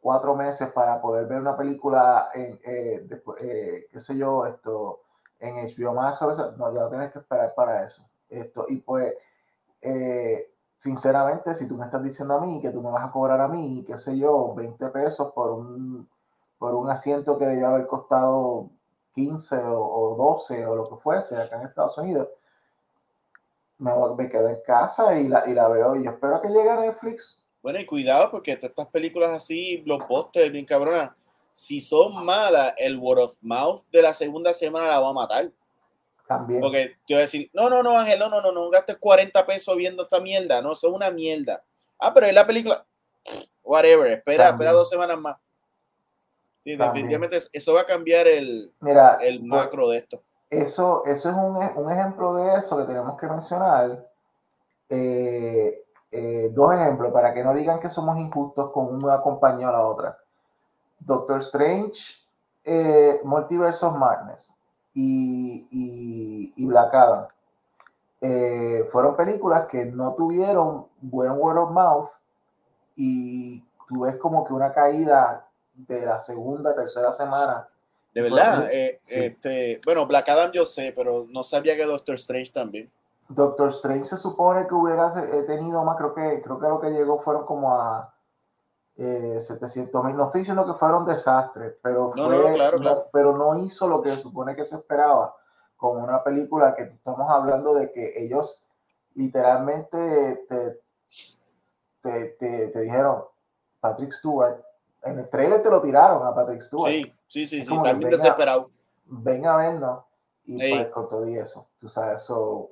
Speaker 1: cuatro meses para poder ver una película en, eh, eh, qué sé yo, esto, en HBO Max o eso, no, ya no tienes que esperar para eso. Esto, y pues, sinceramente, si tú me estás diciendo a mí que tú me vas a cobrar a mí, qué sé yo, 20 pesos por un, por un asiento que debió haber costado 15 o, 12 o lo que fuese acá en Estados Unidos, me, me quedo en casa y la, y la veo y espero que llegue a Netflix.
Speaker 2: Bueno, y cuidado porque todas estas películas así, blockbuster, bien cabrona, si son malas, el word of mouth de la segunda semana la va a matar.
Speaker 1: También.
Speaker 2: Porque te voy a decir, no, no, no, Ángel, no, no, no, no gastes 40 pesos viendo esta mierda, no, eso es una mierda. Ah, pero es la película, whatever, espera, espera dos semanas más. Sí, definitivamente eso va a cambiar el, el pues, macro de esto.
Speaker 1: Eso, eso es un, un, ejemplo de eso que tenemos que mencionar. Eh, eh, dos ejemplos para que no digan que somos injustos con una compañía o la otra. Doctor Strange, eh, Multiverse of Madness y, y, y Black Adam fueron películas que no tuvieron buen word of mouth y tú ves como que una caída de la segunda, tercera semana.
Speaker 2: De verdad, eh, este, bueno, Black Adam yo sé, pero no sabía que Doctor Strange también.
Speaker 1: Doctor Strange se supone que hubiera eh, tenido más, creo que, creo que lo que llegó fueron como a eh, 700 mil. No estoy diciendo que fueron desastres, pero, no, claro, pero no hizo lo que se supone que se esperaba con una película que estamos hablando de que ellos literalmente te, te, te dijeron, Patrick Stewart en el trailer te lo tiraron a Patrick Stewart.
Speaker 2: Sí, sí, sí, sí también desesperado.
Speaker 1: Ven a vernos y pues con todo y eso, tú sabes, eso.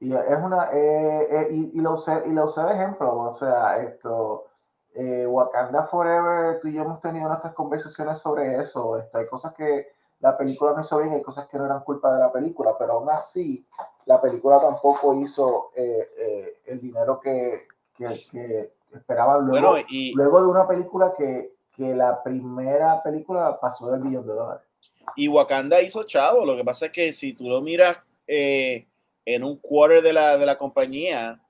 Speaker 1: Y es una, eh, eh, y, y, lo usé, y lo usé de ejemplo, o sea, esto, eh, Wakanda Forever, tú y yo hemos tenido nuestras conversaciones sobre eso, esto, hay cosas que la película no hizo bien, hay cosas que no eran culpa de la película, pero aún así, la película tampoco hizo el dinero que, que, que esperaban luego, y, luego de una película que, que la primera película pasó del billón de dólares.
Speaker 2: Y Wakanda hizo chavo, lo que pasa es que si tú lo miras eh, en un quarter de la, de la compañía,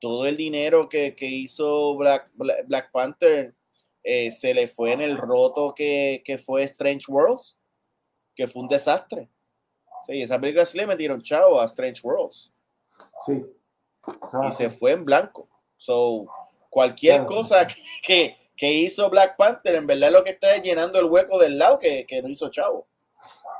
Speaker 2: todo el dinero que, que hizo Black, Black, Panther eh, se le fue en el roto que, que, fue Strange Worlds, que fue un desastre. Sí, esa película sí le metieron chavo a Strange Worlds.
Speaker 1: Sí.
Speaker 2: Y se fue en blanco. So, cualquier cosa <laughs> que, que, hizo Black Panther, en verdad lo que está llenando el hueco del lado que, que no hizo Chavo.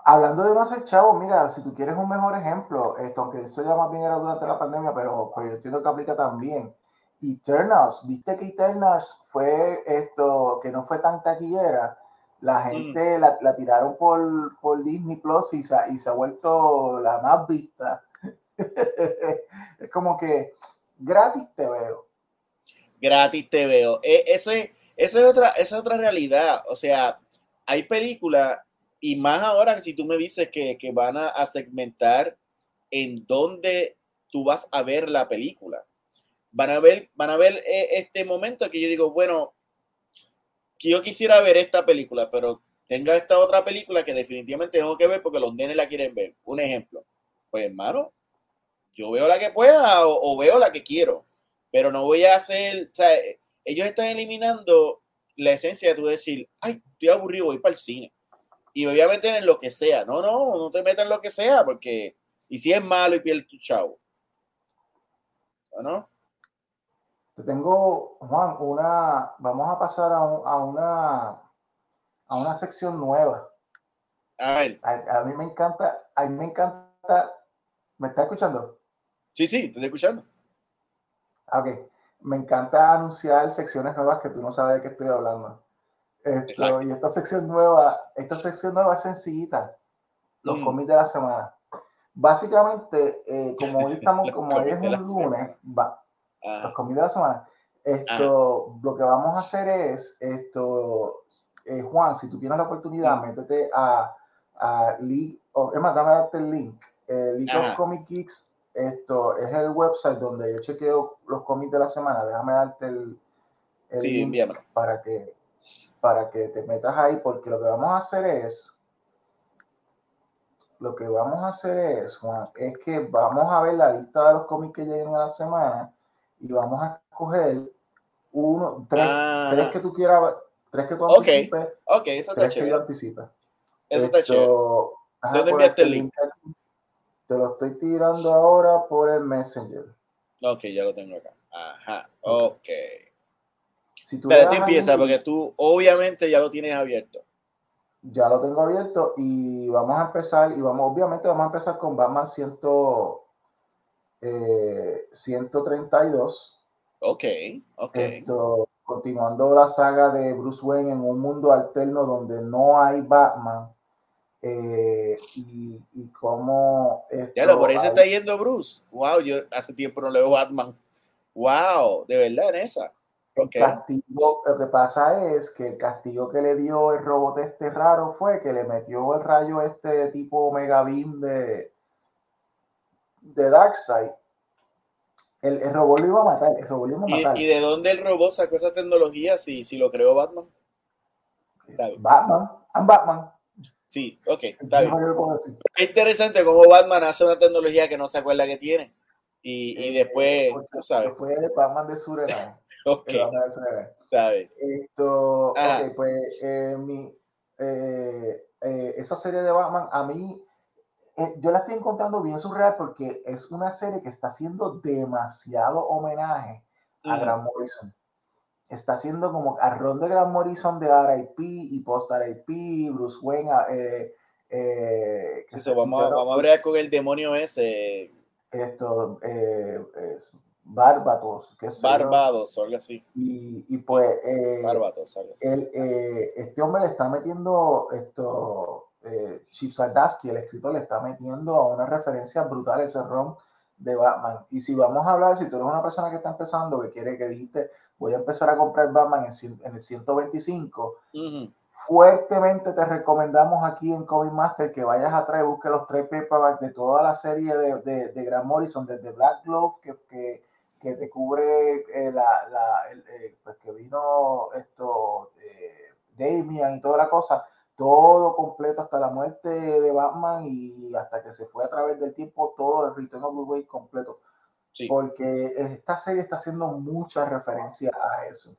Speaker 1: Hablando de más Chavo, mira, si tú quieres un mejor ejemplo, esto, aunque eso ya más bien era durante la pandemia, pero pues yo entiendo que aplica también. Eternals, viste que Eternals fue esto, que no fue tan taquillera, la mm. gente la, la, tiraron por, por Disney Plus y se, y se ha vuelto la más vista. <laughs> es como que gratis te veo
Speaker 2: gratis te veo. E, eso es, eso es otra, esa es otra realidad. O sea, hay películas, y más ahora si tú me dices que, que van a, segmentar en dónde tú vas a ver la película. Van a ver, van a ver eh, este momento que yo digo, bueno, que yo quisiera ver esta película, pero tenga esta otra película que definitivamente tengo que ver porque los nenes la quieren ver. Un ejemplo. Pues hermano, yo veo la que pueda o veo la que quiero pero no voy a hacer, o sea, ellos están eliminando la esencia de tú decir, ay, estoy aburrido, voy para el cine. Y me voy a meter en lo que sea. No, no, no te metas en lo que sea, porque, y si es malo y pierde tu chavo. ¿No?
Speaker 1: Te tengo, Juan, una, vamos a pasar a, una, a una sección nueva.
Speaker 2: A ver.
Speaker 1: A, a, mí me encanta, a mí me encanta, ¿me está escuchando?
Speaker 2: Sí, sí, te estoy escuchando.
Speaker 1: Ok, me encanta anunciar secciones nuevas que tú no sabes de qué estoy hablando. Esto, y esta sección nueva, esta sección nueva es sencillita. los mm. cómics de la semana. Básicamente, eh, como hoy <laughs> estamos, como hoy es un lunes, va, los cómics de la semana. Esto, lo que vamos a hacer es, esto, eh, Juan, si tú tienes la oportunidad, mm. métete a, a League, es más, dame darte el link. Eh, League of Comic Geeks, esto es el website donde yo chequeo los cómics de la semana. Déjame darte el, el link para que, para que te metas ahí, porque lo que vamos a hacer es, lo que vamos a hacer es, Juan, es que vamos a ver la lista de los cómics que lleguen a la semana y vamos a escoger uno, tres, ah. tres que tú quieras, tres que tú
Speaker 2: anticipes, ok, eso está
Speaker 1: tres chévere. que yo anticipe.
Speaker 2: Eso está chévere. ¿Dónde enviaste el link?
Speaker 1: Te lo estoy tirando ahora por el Messenger.
Speaker 2: Ok, ya lo tengo acá. Ajá, ok. Si tú Pero empieza, porque tú obviamente ya lo tienes abierto.
Speaker 1: Ya lo tengo abierto y vamos a empezar, y vamos, obviamente vamos a empezar con Batman 100, eh, 132.
Speaker 2: Ok, ok.
Speaker 1: continuando la saga de Bruce Wayne en un mundo alterno donde no hay Batman eh, y, y cómo.
Speaker 2: Ya lo, por eso está yendo Bruce. Wow, yo hace tiempo no leo Batman. Wow, de verdad en esa.
Speaker 1: Castigo, lo que pasa es que el castigo que le dio el robot este raro fue que le metió el rayo este tipo Mega Beam de, de Darkseid. El, el, robot lo iba a matar, el robot lo iba a matar.
Speaker 2: ¿Y, de dónde el robot sacó esa tecnología si, si lo creó Batman?
Speaker 1: Batman, I'm Batman.
Speaker 2: Sí, ok, está bien. Es interesante cómo Batman hace una tecnología que no se acuerda que tiene. Y, y eh, después, tú sabes.
Speaker 1: Fue Batman de Surera. <laughs> ok. Está bien. Esto, ok, pues eh, mi, eh, esa serie de Batman a mí, yo la estoy encontrando bien surreal porque es una serie que está haciendo demasiado homenaje a Grant Morrison está haciendo como a Ron de Grant Morrison de RIP y post RIP, Bruce Wayne. Eh, eh,
Speaker 2: vamos, a, vamos a con el demonio ese.
Speaker 1: Esto, eh, es Barbados. Que
Speaker 2: Barbados, algo así.
Speaker 1: Y, y pues. Eh,
Speaker 2: Barbados, algo así.
Speaker 1: Eh, este hombre le está metiendo esto. Chip Sardaski, el escritor, le está metiendo a una referencia brutal ese ron de Batman. Y si vamos a hablar, si tú eres una persona que está empezando, que quiere que dijiste, voy a empezar a comprar Batman en, el 125, fuertemente te recomendamos aquí en Comic Master que vayas a traer, busque los tres paperbacks de toda la serie de, de, de Grant Morrison, desde Black Glove, que, que, que te cubre eh, la, la eh, pues que vino esto, eh, Damian y toda la cosa, todo completo hasta la muerte de Batman y hasta que se fue a través del tiempo, todo el Return of Blue completo. Porque esta serie está haciendo mucha referencia a eso.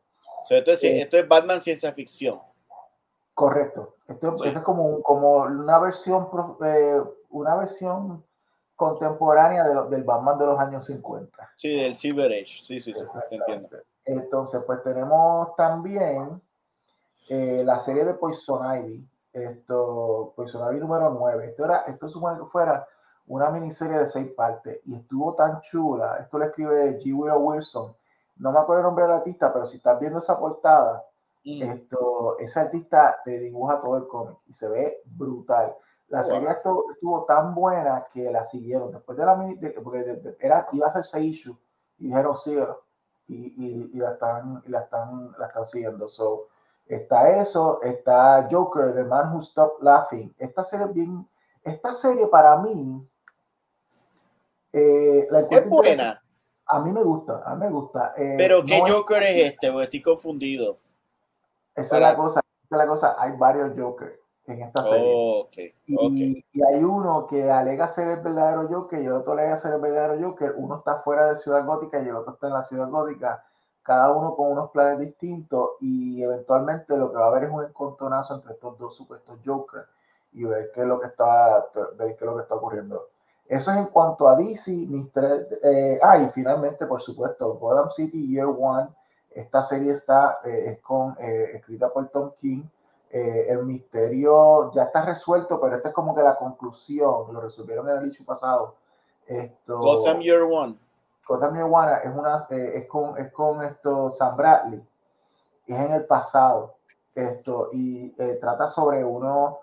Speaker 2: esto, es, eh, esto, es, Batman ciencia ficción.
Speaker 1: Correcto. Esto, es como, como una versión eh, una versión contemporánea de, del Batman de los años 50.
Speaker 2: Sí, del Silver Age. Sí, sí, sí. Entiendo.
Speaker 1: Entonces, pues tenemos también eh, la serie de Poison Ivy. Esto, Poison Ivy número 9. Esto, era, esto supone que fuera una miniserie de seis partes y estuvo tan chula. Esto lo escribe G. Will Wilson. No me acuerdo el nombre del artista, pero si estás viendo esa portada, mm. esto, ese artista te dibuja todo el cómic y se ve brutal. La serie estuvo, tan buena que la siguieron. Después de la mini, porque era, iba a ser seis issues y dijeron sí y, y, la están, y la están, la están siguiendo. So, está eso, está Joker, The Man Who Stopped Laughing. Esta serie bien, esta serie para mí eh,
Speaker 2: es buena.
Speaker 1: A mí me gusta, a mí me gusta.
Speaker 2: Eh, Pero ¿qué Joker es, este? Porque estoy confundido.
Speaker 1: Esa es la cosa, esa es la cosa. Hay varios Jokers en esta serie. y, y, hay uno que alega ser el verdadero Joker y el otro alega ser el verdadero Joker. Uno está fuera de Ciudad Gótica y el otro está en la Ciudad Gótica. Cada uno con unos planes distintos y eventualmente lo que va a haber es un encontronazo entre estos dos supuestos Jokers y ver qué es lo que está, ver qué es lo que está ocurriendo. Eso es en cuanto a DC, mis tres. Eh, ah, y finalmente, por supuesto, Gotham City Year One. Esta serie está eh, es con, eh, escrita por Tom King. el misterio ya está resuelto, pero esta es como que la conclusión. Lo resolvieron en el issue pasado. Esto,
Speaker 2: Gotham Year One.
Speaker 1: Gotham Year One es, una, es, con, es con esto Sam Bradley. Es en el pasado. Esto, y trata sobre uno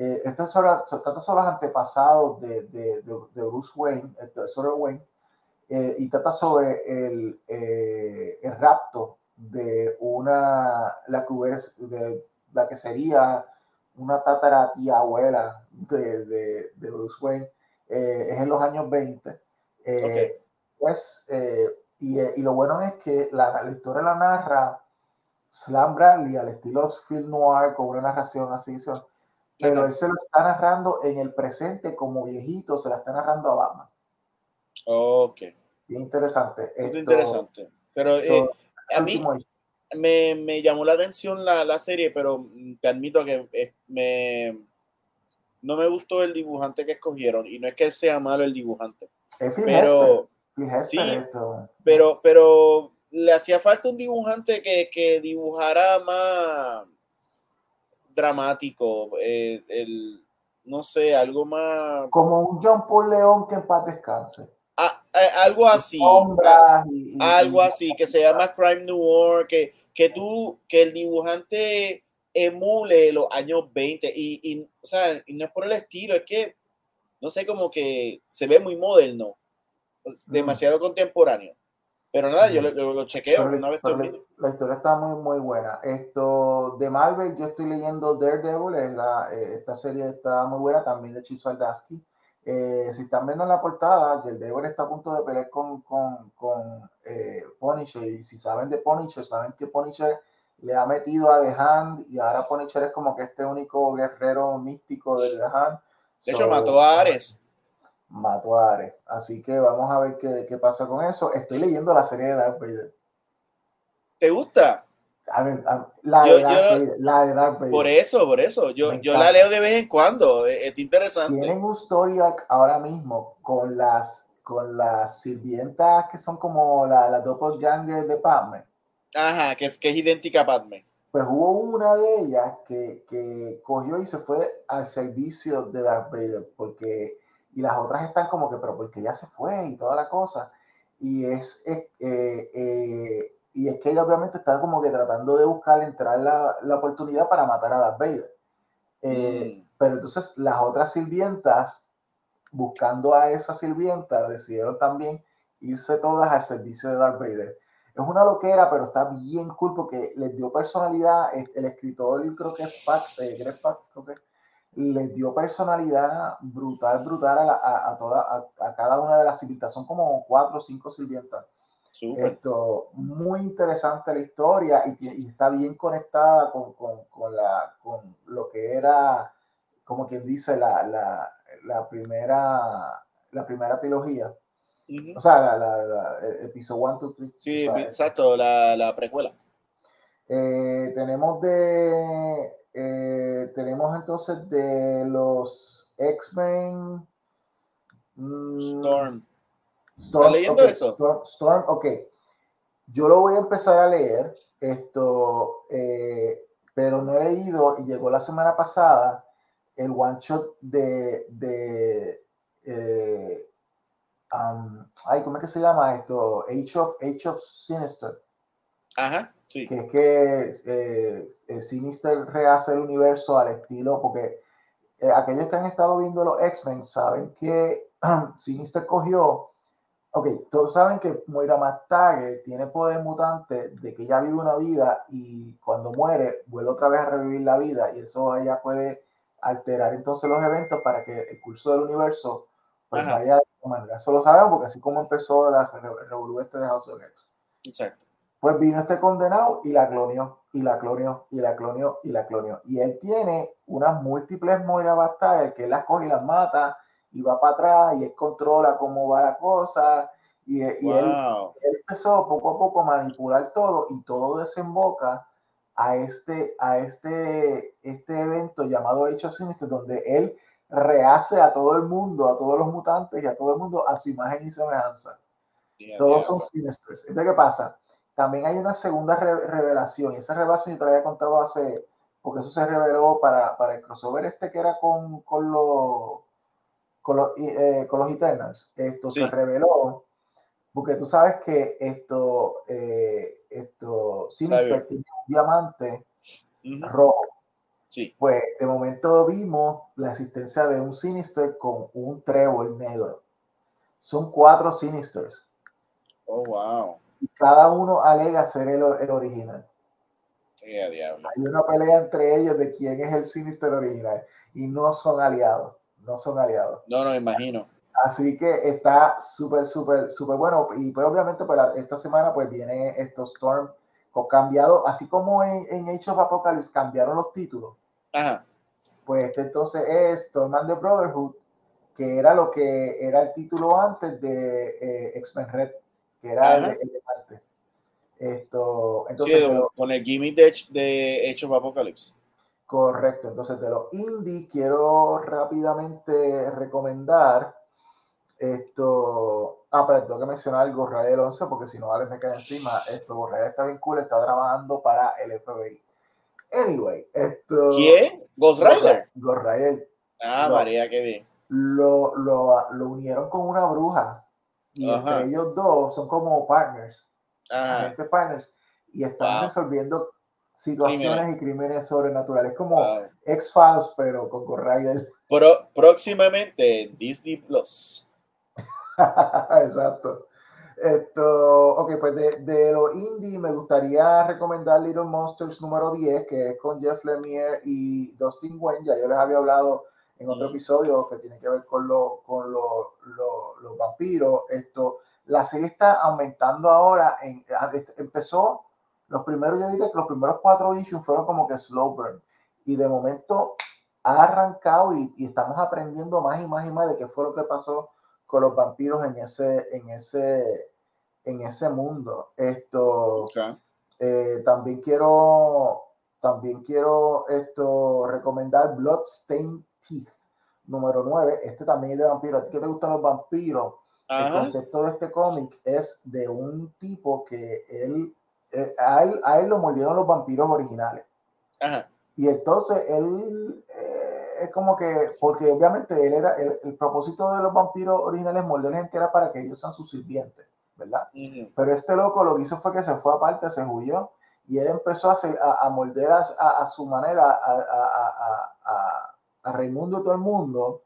Speaker 1: Eh, esto es sobre, se trata sobre los antepasados de, de, de, Bruce Wayne, sobre Wayne, eh, y trata sobre el, eh, el, rapto de una, la que, de, la que sería una tatara tía abuela de, de, Bruce Wayne, es en los años 20. Pues, y, y, lo bueno es que la, la historia la narra Slam Bradley al estilo film noir con una narración así, pero él se lo está narrando en el presente como viejito, se la está narrando a Batman.
Speaker 2: Ok.
Speaker 1: Interesante.
Speaker 2: Esto, interesante. Pero eh, a mí me, me, llamó la atención la, la, serie, pero te admito que eh, me, no me gustó el dibujante que escogieron. Y no es que él sea malo el dibujante. pero, sí, pero, pero le hacía falta un dibujante que, que dibujara más dramático, eh, el, no sé, algo más...
Speaker 1: Como un John Paul León que en paz descanse.
Speaker 2: Ah, eh, algo así. algo así, que se llama Crime Noir, que, que tú, que el dibujante emule los años 20 y, o sea, y no es por el estilo, es que, no sé, como que se ve muy moderno, mm. demasiado contemporáneo. Pero nada, yo lo, chequeo una vez
Speaker 1: La historia está muy, muy buena. Esto de Marvel, yo estoy leyendo Daredevil, es la, eh, esta serie está muy buena, también de Chip Saldasky. Eh, si están viendo en la portada, Daredevil está a punto de pelear con, con, con eh, Punisher. Y si saben de Punisher, saben que Punisher le ha metido a The Hand y ahora Punisher es como que este único guerrero místico de The Hand.
Speaker 2: De hecho, mató a Ares
Speaker 1: mató a Ares. Así que vamos a ver qué, qué, pasa con eso. Estoy leyendo la serie de Darth Vader.
Speaker 2: ¿Te gusta?
Speaker 1: A ver, la, de Darth Vader,
Speaker 2: Por eso, por eso. Yo, yo la leo de vez en cuando. Es, interesante.
Speaker 1: Tienen un story arc ahora mismo con las con las sirvientas que son como la, la doppelganger de Padme.
Speaker 2: Ajá, que es, que es idéntica a Padme.
Speaker 1: Pues hubo una de ellas que, que cogió y se fue al servicio de Darth Vader porque y las otras están como que, pero porque ya se fue y toda la cosa. Y es, eh, eh, y es que ella obviamente está como que tratando de buscar entrar la, la oportunidad para matar a Darth Vader. Eh, mm. Pero entonces las otras sirvientas, buscando a esa sirvienta, decidieron también irse todas al servicio de Darth Vader. Es una loquera, pero está bien cool porque les dio personalidad. El escritor, creo que es Pat, Greg Pat, creo que les dio personalidad brutal, brutal a, a, toda, a, cada una de las sirvientas. Son como cuatro o cinco sirvientas. Esto, muy interesante la historia y, está bien conectada con, con, con, la, con lo que era, como quien dice, la, la, la primera, la primera trilogía. O sea, la, el episodio 1, 2, 3.
Speaker 2: Sí, exacto, la, la precuela.
Speaker 1: Eh, tenemos de eh, tenemos entonces de los X-Men.
Speaker 2: Mm, Storm.
Speaker 1: Storm leyendo eso? Storm, ok. Yo lo voy a empezar a leer, esto, eh, pero no he leído y llegó la semana pasada el one shot de, de eh, um, ay, ¿cómo es que se llama esto? Age of, Age of Sinister.
Speaker 2: Ajá.
Speaker 1: Que es que eh, eh, Sinister rehace el universo al estilo, porque eh, aquellos que han estado viendo los X-Men saben que <clears throat> Sinister cogió, ok, todos saben que Moira McTaggart tiene poder mutante de que ella vive una vida y cuando muere vuelve otra vez a revivir la vida y eso ella puede alterar entonces los eventos para que el curso del universo pues vaya de manera. Eso lo sabemos porque así como empezó la revolución este de House of X.
Speaker 2: Exacto.
Speaker 1: Pues vino este condenado y la clonió, y la clonió, y la clonió, y la clonió. Y él tiene unas múltiples Moira Bastard, que él las coge y las mata, y va para atrás, y él controla cómo va la cosa. Y, él, empezó poco a poco a manipular todo, y todo desemboca a este, a este, este evento llamado Hecho Sinister, donde él rehace a todo el mundo, a todos los mutantes y a todo el mundo a su imagen y semejanza. Todos son Sinisters. Entonces, ¿qué pasa? También hay una segunda revelación, y esa revelación yo te la había contado hace, porque eso se reveló para, para el crossover este que era con, con, los, con, los, eh, con los Eternals. Esto se reveló, porque tú sabes que esto, eh, esto Sinister tiene un diamante rojo. Sí. Pues de momento vimos la existencia de un Sinister con un trébol negro. Son cuatro Sinisters.
Speaker 2: Oh, wow.
Speaker 1: Y cada uno alega ser el, el original. Hay una pelea entre ellos de quién es el Sinister original y no son aliados. No son aliados.
Speaker 2: No, no, imagino.
Speaker 1: Así que está súper, súper, súper bueno. Y pues obviamente pues, esta semana pues viene estos Storm cambiado, así como en, en Age of Apocalypse cambiaron los títulos. Pues este entonces es Storm and the Brotherhood, que era lo que era el título antes de eh, X-Men Red, que era el, de parte. Esto, entonces,
Speaker 2: con el gimmick de, de of Apocalypse.
Speaker 1: Correcto, entonces de los indie quiero rápidamente recomendar esto, ah, pero tengo que mencionar el Gorrael 11 porque si no, Alex me cae encima. Esto, Gorrael está bien cool, está trabajando para el FBI. Anyway, esto.
Speaker 2: ¿Quién? Ghost Rider.
Speaker 1: Ah,
Speaker 2: María, qué bien.
Speaker 1: Lo, lo, lo, unieron con una bruja. Y entre ellos dos son como partners. Partners. Y están resolviendo situaciones y crímenes sobrenaturales. Como X-Files, pero con Ghost Rider. <laughs>
Speaker 2: próximamente Disney Plus. <laughs>
Speaker 1: Exacto. Esto, ok, pues de, de lo indie me gustaría recomendar Little Monsters número 10, que es con Jeff Lemire y Dustin Wayne. Ya yo les había hablado en otro episodio que tiene que ver con, lo, con lo, los vampiros. Esto, la serie está aumentando ahora. En, empezó, los primeros, yo diría que los primeros cuatro issues fueron como que slow burn. Y de momento ha arrancado y, y estamos aprendiendo más y más y más de qué fue lo que pasó con los vampiros en ese, en ese, en ese mundo. Esto eh, también quiero también quiero esto recomendar Bloodstained Número 9. Este también es de vampiros. ¿A ti que te gustan los vampiros? El concepto de este cómic es de un tipo que él, eh, a, él a él lo mordieron los vampiros originales. Y entonces él es como que, porque obviamente él era, el, propósito de los vampiros originales morder gente era para que ellos sean sus sirvientes, ¿verdad? Pero este loco lo que hizo fue que se fue aparte, se huyó y él empezó a, hacer, a, morder a, a, su manera a, a, Raimundo y todo el mundo.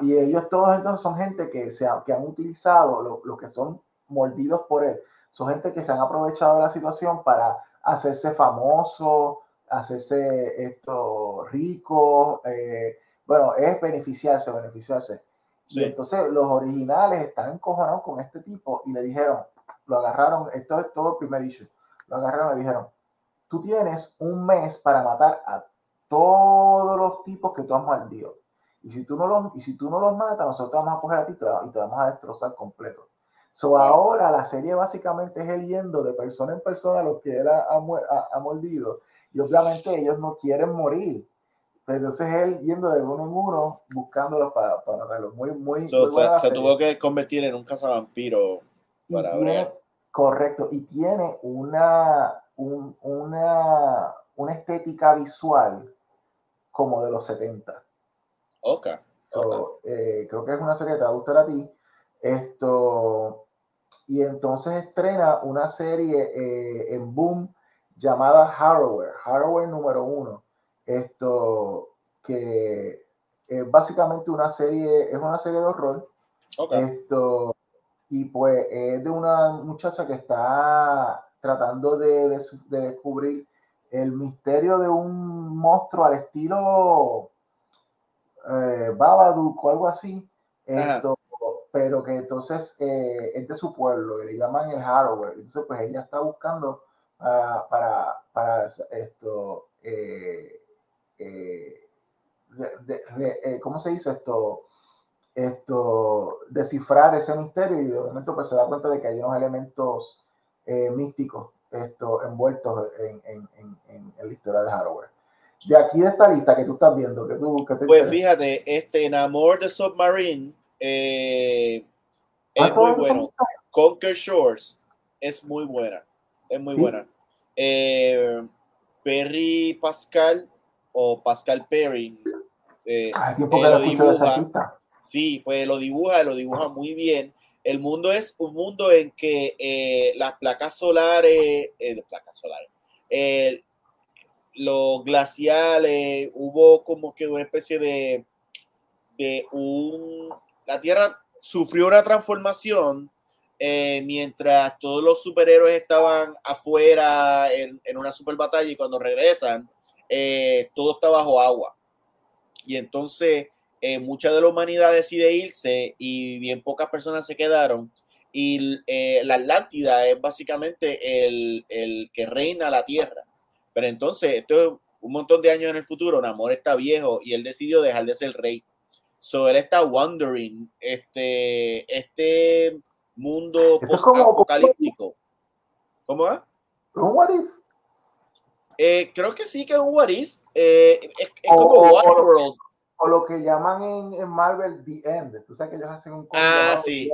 Speaker 1: Y ellos todos entonces son gente que, se que han utilizado lo, que son mordidos por él. Son gente que se han aprovechado de la situación para hacerse famosos, hacerse esto rico, eh, bueno, es beneficiarse, beneficiarse. Y entonces los originales están encojonados con este tipo y le dijeron, lo agarraron, esto es todo el primer issue, lo agarraron y le dijeron, tú tienes un mes para matar a todos los tipos que tú has mordido. Y si tú no los, y si tú no los matas, nosotros vamos a coger a ti y te, vamos a destrozar completo. So ahora la serie básicamente es el yendo de persona en persona a los que él ha, ha mordido y obviamente ellos no quieren morir. Entonces él yendo de uno en uno, buscándolos para, para matarlos. Muy, muy,
Speaker 2: se, tuvo que convertir en un cazavampiro para
Speaker 1: Correcto, y tiene una, una, una estética visual como de los 70.
Speaker 2: Ok.
Speaker 1: Eh, creo que es una serie que te va a gustar a ti. Esto, y entonces estrena una serie eh, en Boom llamada Harrower, Harrower número uno. Esto que es básicamente una serie, es una serie de horror. Esto, y pues es de una muchacha que está tratando de, descubrir el misterio de un monstruo al estilo eh, Babadook o algo así. Esto, pero que entonces eh, es de su pueblo y le llaman el Harrower. Entonces, pues ella está buscando para, para, esto, eh, eh, eh, ¿cómo se dice esto? Esto, descifrar ese misterio y de momento pues se da cuenta de que hay unos elementos místicos esto, envueltos en, en, en, la historia de hardware. De aquí de esta lista que tú estás viendo, que tú... Que
Speaker 2: pues fíjate, este Enamor de Submarine es muy bueno. Conquer Shores es muy buena es muy buena. Eh, Perry Pascal o Pascal Perry. Eh, ah, lo dibuja. Sí, pues lo dibuja, lo dibuja muy bien. El mundo es un mundo en que eh, las placas solares, placas solares, los glaciales, hubo como que una especie de, de un... La Tierra sufrió una transformación eh, mientras todos los superhéroes estaban afuera en, en, una super batalla y cuando regresan, eh, todo está bajo agua. Y entonces eh, mucha de la humanidad decide irse y bien pocas personas se quedaron. Y la Atlántida es básicamente el, el que reina la Tierra. Pero entonces, esto es un montón de años en el futuro, Namor está viejo y él decidió dejar de ser rey. So él está wondering este, este mundo post-apocalíptico. ¿Cómo va?
Speaker 1: ¿Un what if?
Speaker 2: Eh, creo que sí que es un what if. Eh, es, como
Speaker 1: Waterworld. O, lo que llaman en, en, Marvel The End. Tú sabes que ellos hacen un
Speaker 2: Ah, sí.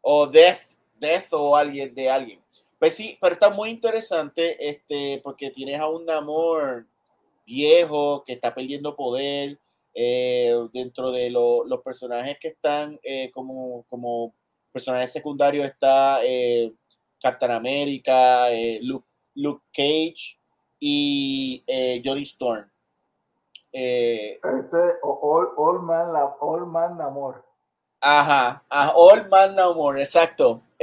Speaker 2: O Death, Death o alguien de alguien. Pues sí, pero está muy interesante este, porque tienes a un Namor viejo que está perdiendo poder eh, dentro de los personajes que están eh, como, como personajes secundarios está eh, Captain America, Luke, Luke, Cage y Johnny Storm.
Speaker 1: Este All, all, Man, All Man Namor.
Speaker 2: Ajá, All Man Namor, exacto. <laughs>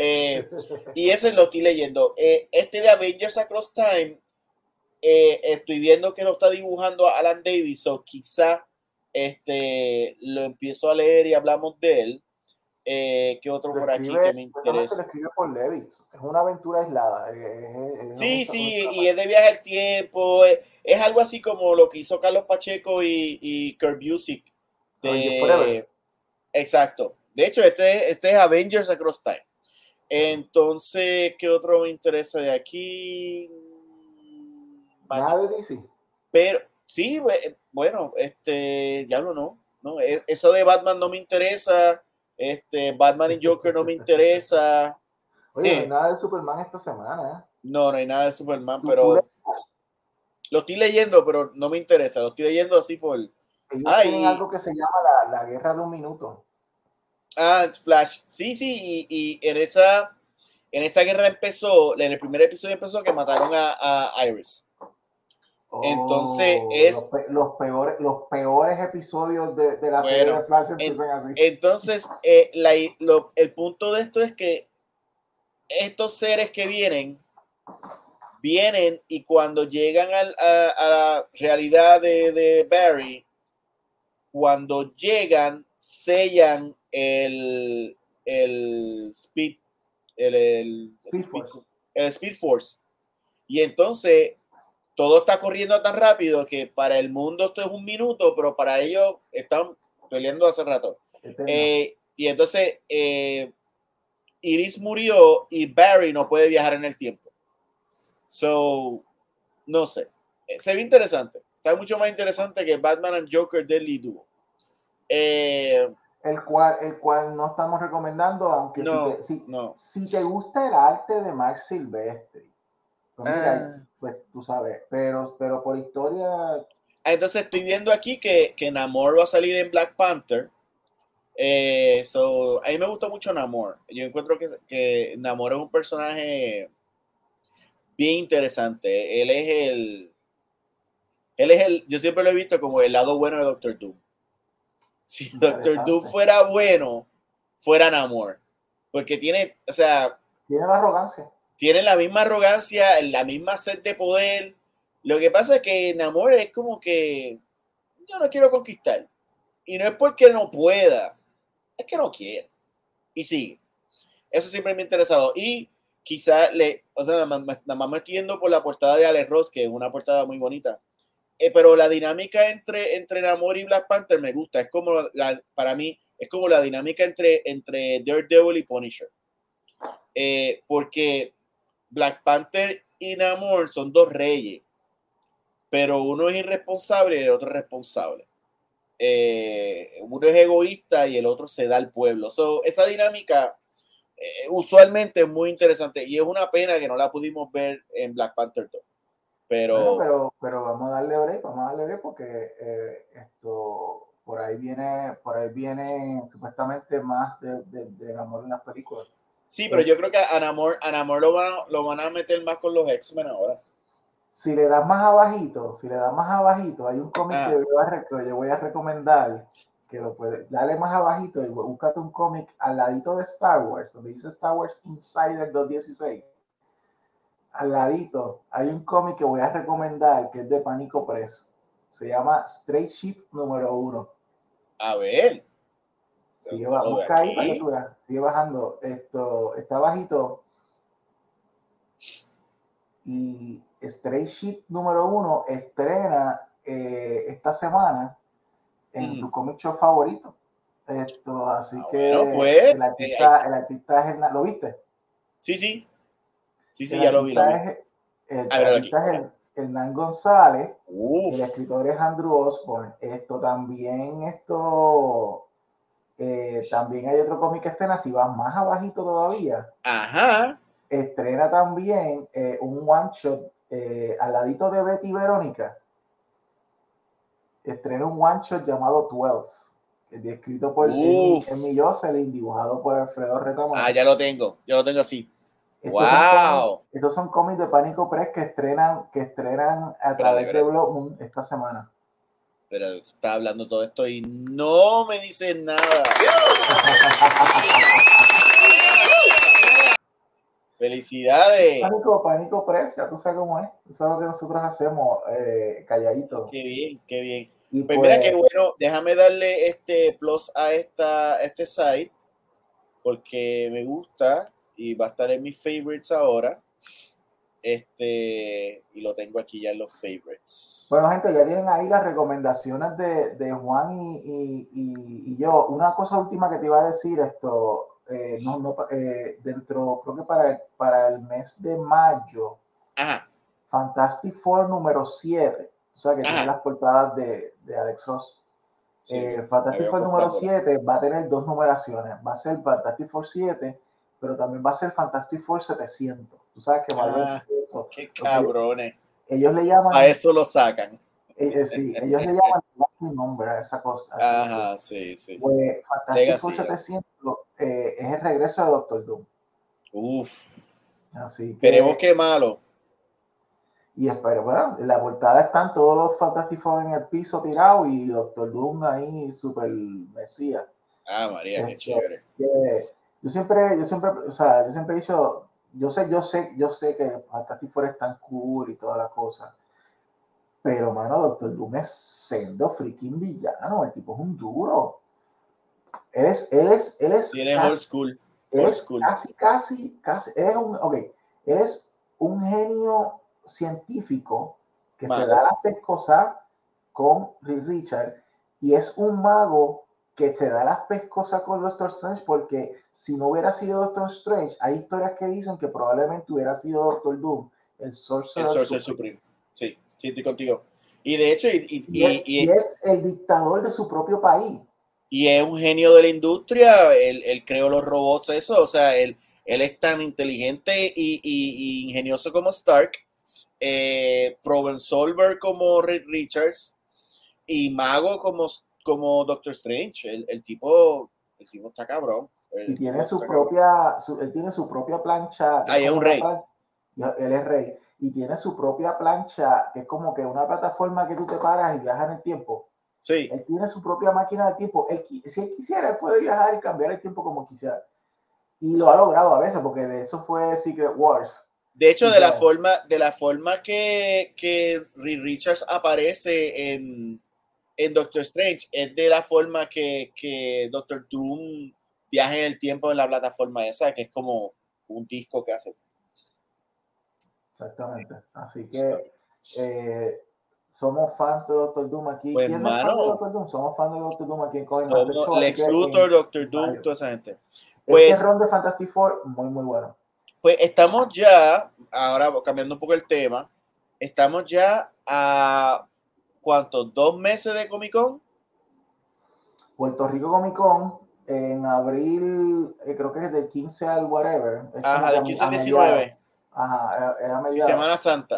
Speaker 2: y ese lo estoy leyendo. este de Avengers Across Time, estoy viendo que lo está dibujando Alan Davis, o quizá este, lo empiezo a leer y hablamos de él. Eh, ¿Qué otro por aquí que me interesa?
Speaker 1: escribe por Levis. Es una aventura aislada.
Speaker 2: sí, sí, y es de viaje al tiempo. Es, algo así como lo que hizo Carlos Pacheco y, y Kurt Busiek. De, exacto. De hecho, este, este es Avengers Across Time. Entonces, ¿qué otro me interesa de aquí?
Speaker 1: Nada de DC.
Speaker 2: Pero, sí, bueno, este, diablo no, no, e, eso de Batman no me interesa, este, Batman y Joker no me interesa. <laughs>
Speaker 1: Oye, no hay eh. nada de Superman esta semana, ¿eh?
Speaker 2: No, no hay nada de Superman, pero lo estoy leyendo, pero no me interesa, lo estoy leyendo así por...
Speaker 1: Ellos tienen algo que se llama la, guerra de un minuto.
Speaker 2: Ah, Flash. Sí, sí, y, en esa en esa guerra empezó, en el primer episodio empezó que mataron a Iris. Entonces oh, es.
Speaker 1: Los, peores, los peores episodios de, la serie de Flash empiezan así.
Speaker 2: Entonces, eh, el punto de esto es que estos seres que vienen, vienen y cuando llegan a, la realidad de, Barry, cuando llegan, sellan el, el Speed, el, el, el Speed Force. Y entonces todo está corriendo tan rápido que para el mundo esto es un minuto, pero para ellos están peleando hace rato. Eh, y entonces eh, Iris murió y Barry no puede viajar en el tiempo. So, no sé. Eh, se ve interesante. Está mucho más interesante que Batman and Joker Deadly Duo.
Speaker 1: el, cual, el cual no estamos recomendando, aunque si, te, si, te gusta el arte de Mark Silvestri, pues ah pues tú sabes, pero, pero por historia.
Speaker 2: Ah, entonces estoy viendo aquí que, que Namor va a salir en Black Panther. Eh, so, a mí me gusta mucho Namor. Yo encuentro que, que Namor es un personaje bien interesante. Él es el. Él es el. Yo siempre lo he visto como el lado bueno de Doctor Doom. Si Doctor Doom fuera bueno, fuera Namor. Porque tiene, o sea.
Speaker 1: Tiene la arrogancia
Speaker 2: tienen la misma arrogancia, la misma sed de poder. Lo que pasa es que Namor es como que yo no quiero conquistar. Y no es porque no pueda, es que no quiere. Y sigue. Eso siempre me ha interesado. Y quizá le, o sea, nada más, me estoy yendo por la portada de Ale Ross, que es una portada muy bonita. Eh, pero la dinámica entre, entre Namor y Black Panther me gusta. Es como, la, para mí, es como la dinámica entre, entre Daredevil y Punisher. Eh, porque Black Panther y Namor son dos reyes, pero uno es irresponsable y el otro es responsable. Eh, uno es egoísta y el otro se da al pueblo. esa dinámica eh, usualmente es muy interesante y es una pena que no la pudimos ver en Black Panther 2. Pero,
Speaker 1: pero, pero vamos a darle break, vamos a darle break porque eh, esto por ahí viene, por ahí viene supuestamente más de, de, de amor en las películas.
Speaker 2: Sí, pero yo creo que a Namor, lo, van a, lo van a meter más con los X-Men ahora.
Speaker 1: Si le das más abajito, si le das más abajito, hay un cómic que, yo voy a recomendar que lo puede, dale más abajito y búscate un cómic al ladito de Star Wars, donde dice Star Wars Insider 216. Al ladito hay un cómic que voy a recomendar que es de Pánico Press. Se llama Straight Ship número uno.
Speaker 2: A ver.
Speaker 1: Sigue, busca ahí sigue bajando. Esto está bajito. Y Straight Ship número uno estrena eh, esta semana en tu cómic show favorito. Esto, así ah, que
Speaker 2: pues,
Speaker 1: el, artista, el artista es el, ¿lo viste?
Speaker 2: Sí, sí. Sí, sí, ya lo vi. Lo vi.
Speaker 1: Es, el, artista es Hernán González, el escritor es Andrew Osborne. Esto también, esto, eh, también hay otro cómic que estrena, si va más abajito todavía.
Speaker 2: Ajá.
Speaker 1: Estrena también eh, un one shot eh, al ladito de Betty Verónica estrena un one shot llamado 12, escrito por Emmy Jocelyn, dibujado por Alfredo Retamar.
Speaker 2: Ah, ya lo tengo, ya lo tengo así.
Speaker 1: Estos wow. Son, estos son cómics de Pánico Press que estrenan, que estrenan a través de Blood esta semana.
Speaker 2: Pero está hablando todo esto y no me dicen nada. Felicidades.
Speaker 1: Pánico, pánico Press, ya tú sabes cómo es. Tú sabes lo que nosotros hacemos, eh, calladito.
Speaker 2: Qué bien, qué bien. pues, mira qué pues bueno, déjame darle este plus a esta, este site porque me gusta y va a estar en mis favorites ahora. Este, y lo tengo aquí ya en los favorites.
Speaker 1: Bueno, gente, ya tienen ahí las recomendaciones de, de Juan y, y, y, yo. Una cosa última que te iba a decir, esto, eh, no, no, eh, dentro, creo que para, para el mes de mayo, Fantastic Four número 7, o sea que tiene las portadas de, de Alex Ross. Eh, Fantastic Four número 7 va a tener dos numeraciones, va a ser Fantastic Four 7, pero también va a ser Fantastic Four 700. Tú sabes que
Speaker 2: ah, Qué cabrones.
Speaker 1: Ellos le llaman.
Speaker 2: A eso lo sacan.
Speaker 1: sí, <laughs> ellos le llaman nombre a esa cosa.
Speaker 2: Ajá, sí, sí.
Speaker 1: Pues 700 eh, es el regreso de Doctor Doom.
Speaker 2: Uf.
Speaker 1: Así
Speaker 2: Esperemos que malo.
Speaker 1: Y espero, bueno, en la portada están todos los Fantastic Four en el piso tirado y Doctor Doom ahí super mesías.
Speaker 2: Ah, María, qué este, chévere.
Speaker 1: yo siempre, yo siempre, o sea, yo siempre he dicho, yo sé, yo sé, yo sé que Fantastic Four es tan cool y toda la cosa. Pero, mano, Doctor Doom es sendo freaking villano. El tipo es un duro. Él es, él es, él es.
Speaker 2: old school.
Speaker 1: Casi, casi, casi. es un, ok. es un genio científico que se da las pescosas con Richard y es un mago que se da las pescosas con Doctor Strange porque si no hubiera sido Doctor Strange, hay historias que dicen que probablemente hubiera sido Doctor Doom, el Sorcerer,
Speaker 2: Supreme. Sí, sí, estoy contigo. Y de hecho, y,
Speaker 1: y, es, el dictador de su propio país.
Speaker 2: Y es un genio de la industria, él, creó los robots, eso, o sea, él, él es tan inteligente y, ingenioso como Stark, eh, problem solver como Reed Richards y mago como, como Doctor Strange. El, tipo, el tipo está cabrón.
Speaker 1: y tiene su propia, él tiene su propia plancha.
Speaker 2: Ahí es un rey.
Speaker 1: él es rey y tiene su propia plancha, que es como que una plataforma que tú te paras y viajas en el tiempo.
Speaker 2: Sí.
Speaker 1: Él tiene su propia máquina del tiempo. Él, si él quisiera, él puede viajar y cambiar el tiempo como quisiera. Y lo ha logrado a veces, porque de eso fue Secret Wars.
Speaker 2: De hecho, de la, forma, de la forma que, que Richards aparece en, en Doctor Strange, es de la forma que, que Doctor Doom viaja en el tiempo en la plataforma esa, que es como un disco que hace.
Speaker 1: Exactamente. Así que eh, somos fans de Doctor Doom aquí.
Speaker 2: Pues, ¿Quién es fan de
Speaker 1: Doctor Doom? Somos fans de Doctor Doom aquí en Coin
Speaker 2: Lex Luthor, Doctor Doom, toda esa gente.
Speaker 1: Este pues, este ron de Fantastic Four, muy, muy bueno.
Speaker 2: Pues estamos ya, ahora cambiando un poco el tema, estamos ya a ¿cuántos? ¿Dos meses de Comic Con?
Speaker 1: Puerto Rico Comic Con en abril, eh, creo que es del 15 al whatever.
Speaker 2: Ajá, del 15 al 19.
Speaker 1: Ajá, es a mediados.
Speaker 2: Semana Santa.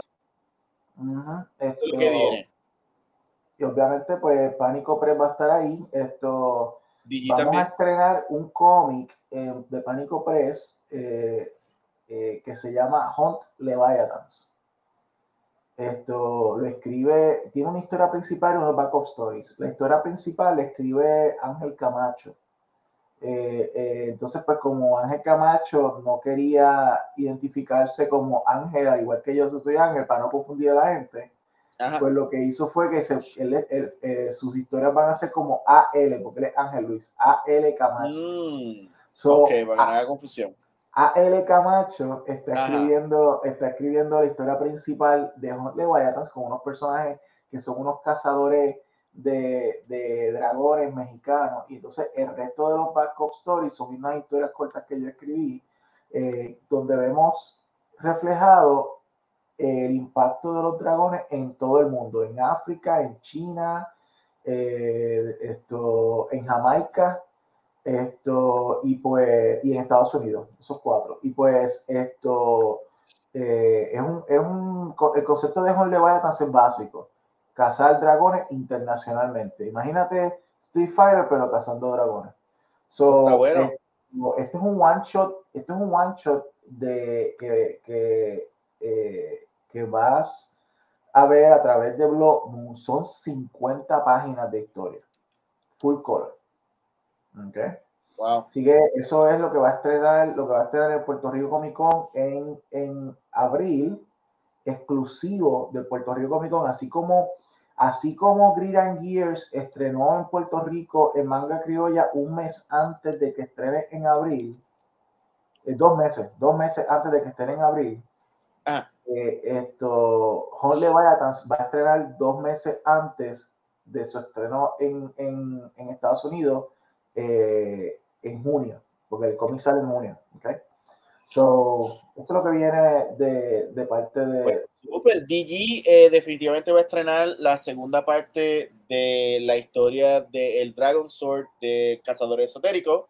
Speaker 1: Esto, que viene. Y obviamente, pues Pánico Press va a estar ahí. Esto. vamos a estrenar un cómic eh, de Pánico Press eh, eh, que se llama Hunt Leviathans. Esto lo escribe, tiene una historia principal y unos backup stories. La historia principal la escribe Ángel Camacho. Eh, eh, entonces, pues como Ángel Camacho no quería identificarse como Ángel, al igual que yo soy Ángel, para no confundir a la gente, pues lo que hizo fue que se, eh, sus historias van a ser como AL, porque él es Ángel Luis, AL Camacho.
Speaker 2: Mm, ok, para que confusión.
Speaker 1: AL Camacho está escribiendo, está escribiendo la historia principal de Huntley Guayatans con unos personajes que son unos cazadores de, de, dragones mexicanos. Y entonces el resto de los backup stories son unas historias cortas que yo escribí, eh, donde vemos reflejado el impacto de los dragones en todo el mundo, en África, en China, eh, esto, en Jamaica, esto, y pues, y en Estados Unidos, esos cuatro. Y pues esto eh, es, un, es un, el concepto de John Leviathan es básico, cazar dragones internacionalmente. Imagínate Street Fighter, pero cazando dragones. So, bueno. Eh, este es un one shot, este es un one shot de que, que eh, que vas a ver a través de blog son 50 páginas de historia. Full color. ¿Ok? Wow. Así que eso es lo que va a estrenar, lo que va a estrenar el Puerto Rico Comic Con en, en abril, exclusivo del Puerto Rico Comic Con, así como Así como Grid and Gears estrenó en Puerto Rico en manga criolla un mes antes de que estrene en abril, eh, dos meses, dos meses antes de que estrene en abril, ah eh, esto, Holly Leviathans va a estrenar dos meses antes de su estreno en, en, en Estados Unidos eh, en junio, porque el cómic sale en junio. ¿okay? So, eso es lo que viene de, de parte de.
Speaker 2: Pues, super, DG eh, definitivamente va a estrenar la segunda parte de la historia del Dragon Sword de Cazadores Esotéricos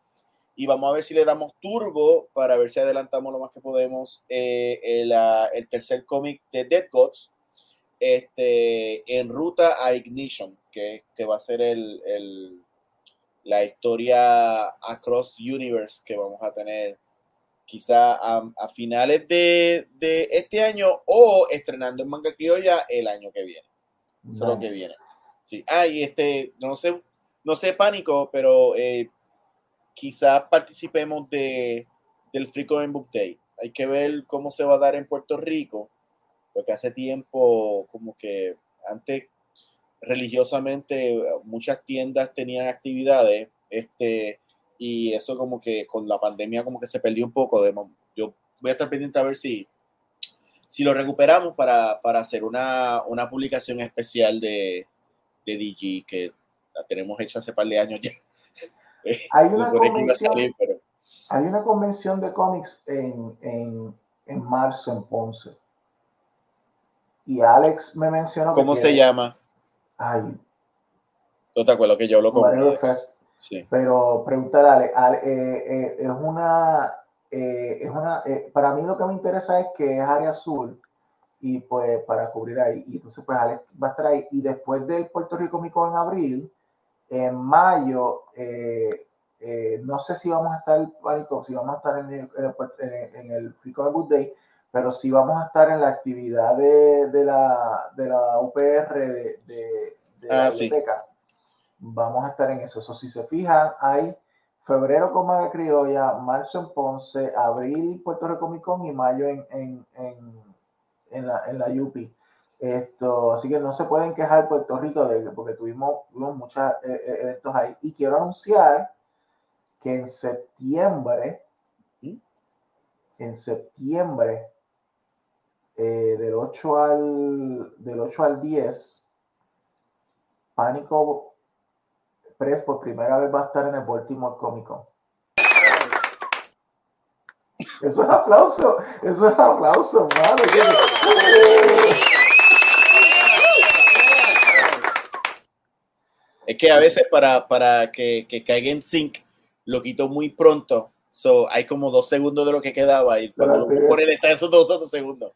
Speaker 2: y vamos a ver si le damos turbo para ver si adelantamos lo más que podemos eh, el, tercer cómic de Dead Gods este, en ruta a Ignition, que, que va a ser el, el, la historia Across Universe que vamos a tener quizá a, a finales de, de, este año o estrenando en manga criolla el año que viene. Eso es lo que viene. Sí. Ah, y este, no sé, no sé pánico, pero eh, quizás participemos de, del Free Comic Book Day. Hay que ver cómo se va a dar en Puerto Rico, porque hace tiempo, como que antes religiosamente muchas tiendas tenían actividades, este, y eso como que con la pandemia como que se perdió un poco. De, yo voy a estar pendiente a ver si, si lo recuperamos para, para hacer una, una publicación especial de, de DG que la tenemos hecha hace par de años ya. <laughs>
Speaker 1: Hay una, convención, hay una convención de cómics en, en, en, marzo en Ponce. Y Alex me mencionó.
Speaker 2: ¿Cómo se llama?
Speaker 1: Ay.
Speaker 2: No te acuerdo que yo lo con
Speaker 1: sí. Pero pregúntale, Ale, eh, eh, es una. Eh, es una para mí lo que me interesa es que es área azul y pues para cubrir ahí. Y entonces pues Alex va a estar ahí. Y después del Puerto Rico Mico en abril, en mayo, no sé si vamos a estar, si vamos a estar en el, en el, Free Good Day, pero sí vamos a estar en la actividad de, de la, de la UPR de, de, la ah, biblioteca. Vamos a estar en eso. eso. Si se fijan, hay febrero con Maga Criolla, marzo en Ponce, abril Puerto Rico Comic Con y mayo en, en, en, en la, en la UP. Esto, así que no se pueden quejar Puerto Rico de porque tuvimos, muchos eh, eh, eventos ahí. Y quiero anunciar que en septiembre, en septiembre, eh, del 8 al del 8 al 10, Pánico Press por primera vez va a estar en el Baltimore Comic Con. Eso es aplauso, eso es aplauso, mano.
Speaker 2: Es que a veces para, para que, que caiga en sync, lo quito muy pronto. So, hay como dos segundos de lo que quedaba y cuando lo ponen está en esos dos, dos segundos.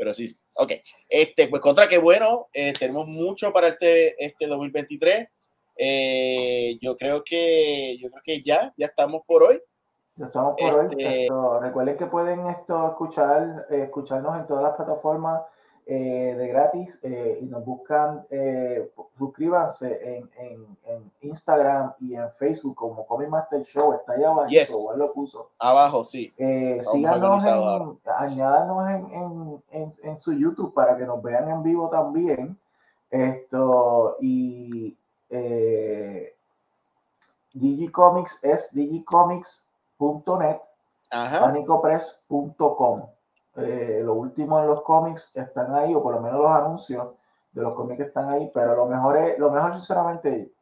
Speaker 2: Pero sí, ok. Este, pues contra que bueno, eh, tenemos mucho para este, este 2023. Eh, yo creo que yo creo que ya, ya estamos por hoy.
Speaker 1: Ya estamos por hoy. Este recuerden que pueden esto escuchar, eh, escucharnos en todas las plataformas eh, de gratis y nos buscan, suscríbanse en, en, Instagram y en Facebook como Comic Master Show, está ahí abajo,
Speaker 2: yes. lo puso. Abajo, sí.
Speaker 1: síganos, en, añádanos en, en, en, su YouTube para que nos vean en vivo también. Esto, y Digicomics es digicomics.net, panicopress.com. Eh, lo último en los cómics están ahí, o por lo menos los anuncios de los cómics están ahí, pero lo mejor es, lo mejor sinceramente,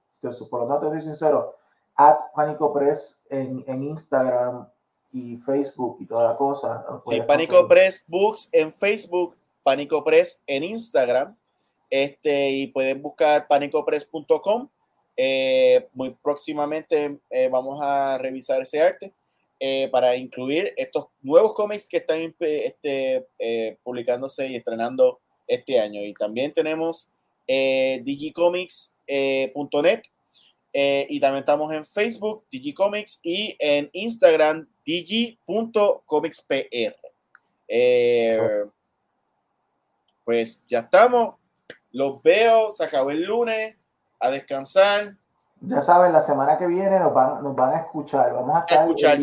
Speaker 1: por lo menos te soy sincero, at Panico Press en, en Instagram y Facebook y toda la cosa.
Speaker 2: Sí, Panico Press Books en Facebook, Panico Press en Instagram, este, y pueden buscar panicopress.com eh, muy próximamente eh, vamos a revisar ese arte eh, para incluir estos nuevos cómics que están este, publicándose y estrenando este año. Y también tenemos digicomics.net y también estamos en Facebook, Digicomics, y en Instagram, digi.comicspr. pues ya estamos. Los veo, se acabó el lunes a descansar.
Speaker 1: Ya saben, la semana que viene nos van, nos van a escuchar. Vamos a estar
Speaker 2: escuchar,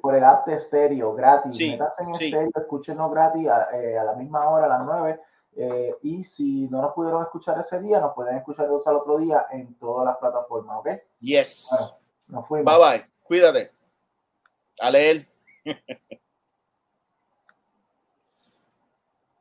Speaker 1: por, el app de estéreo gratis. Sí, en estéreo, escúchenos gratis a, eh, a, la misma hora, a las 9. Eh, y si no nos pudieron escuchar ese día, nos pueden escuchar el otro día en todas las plataformas, ¿ok?
Speaker 2: Yes. Bueno, nos fuimos. Bye bye. Cuídate. A leer. <laughs>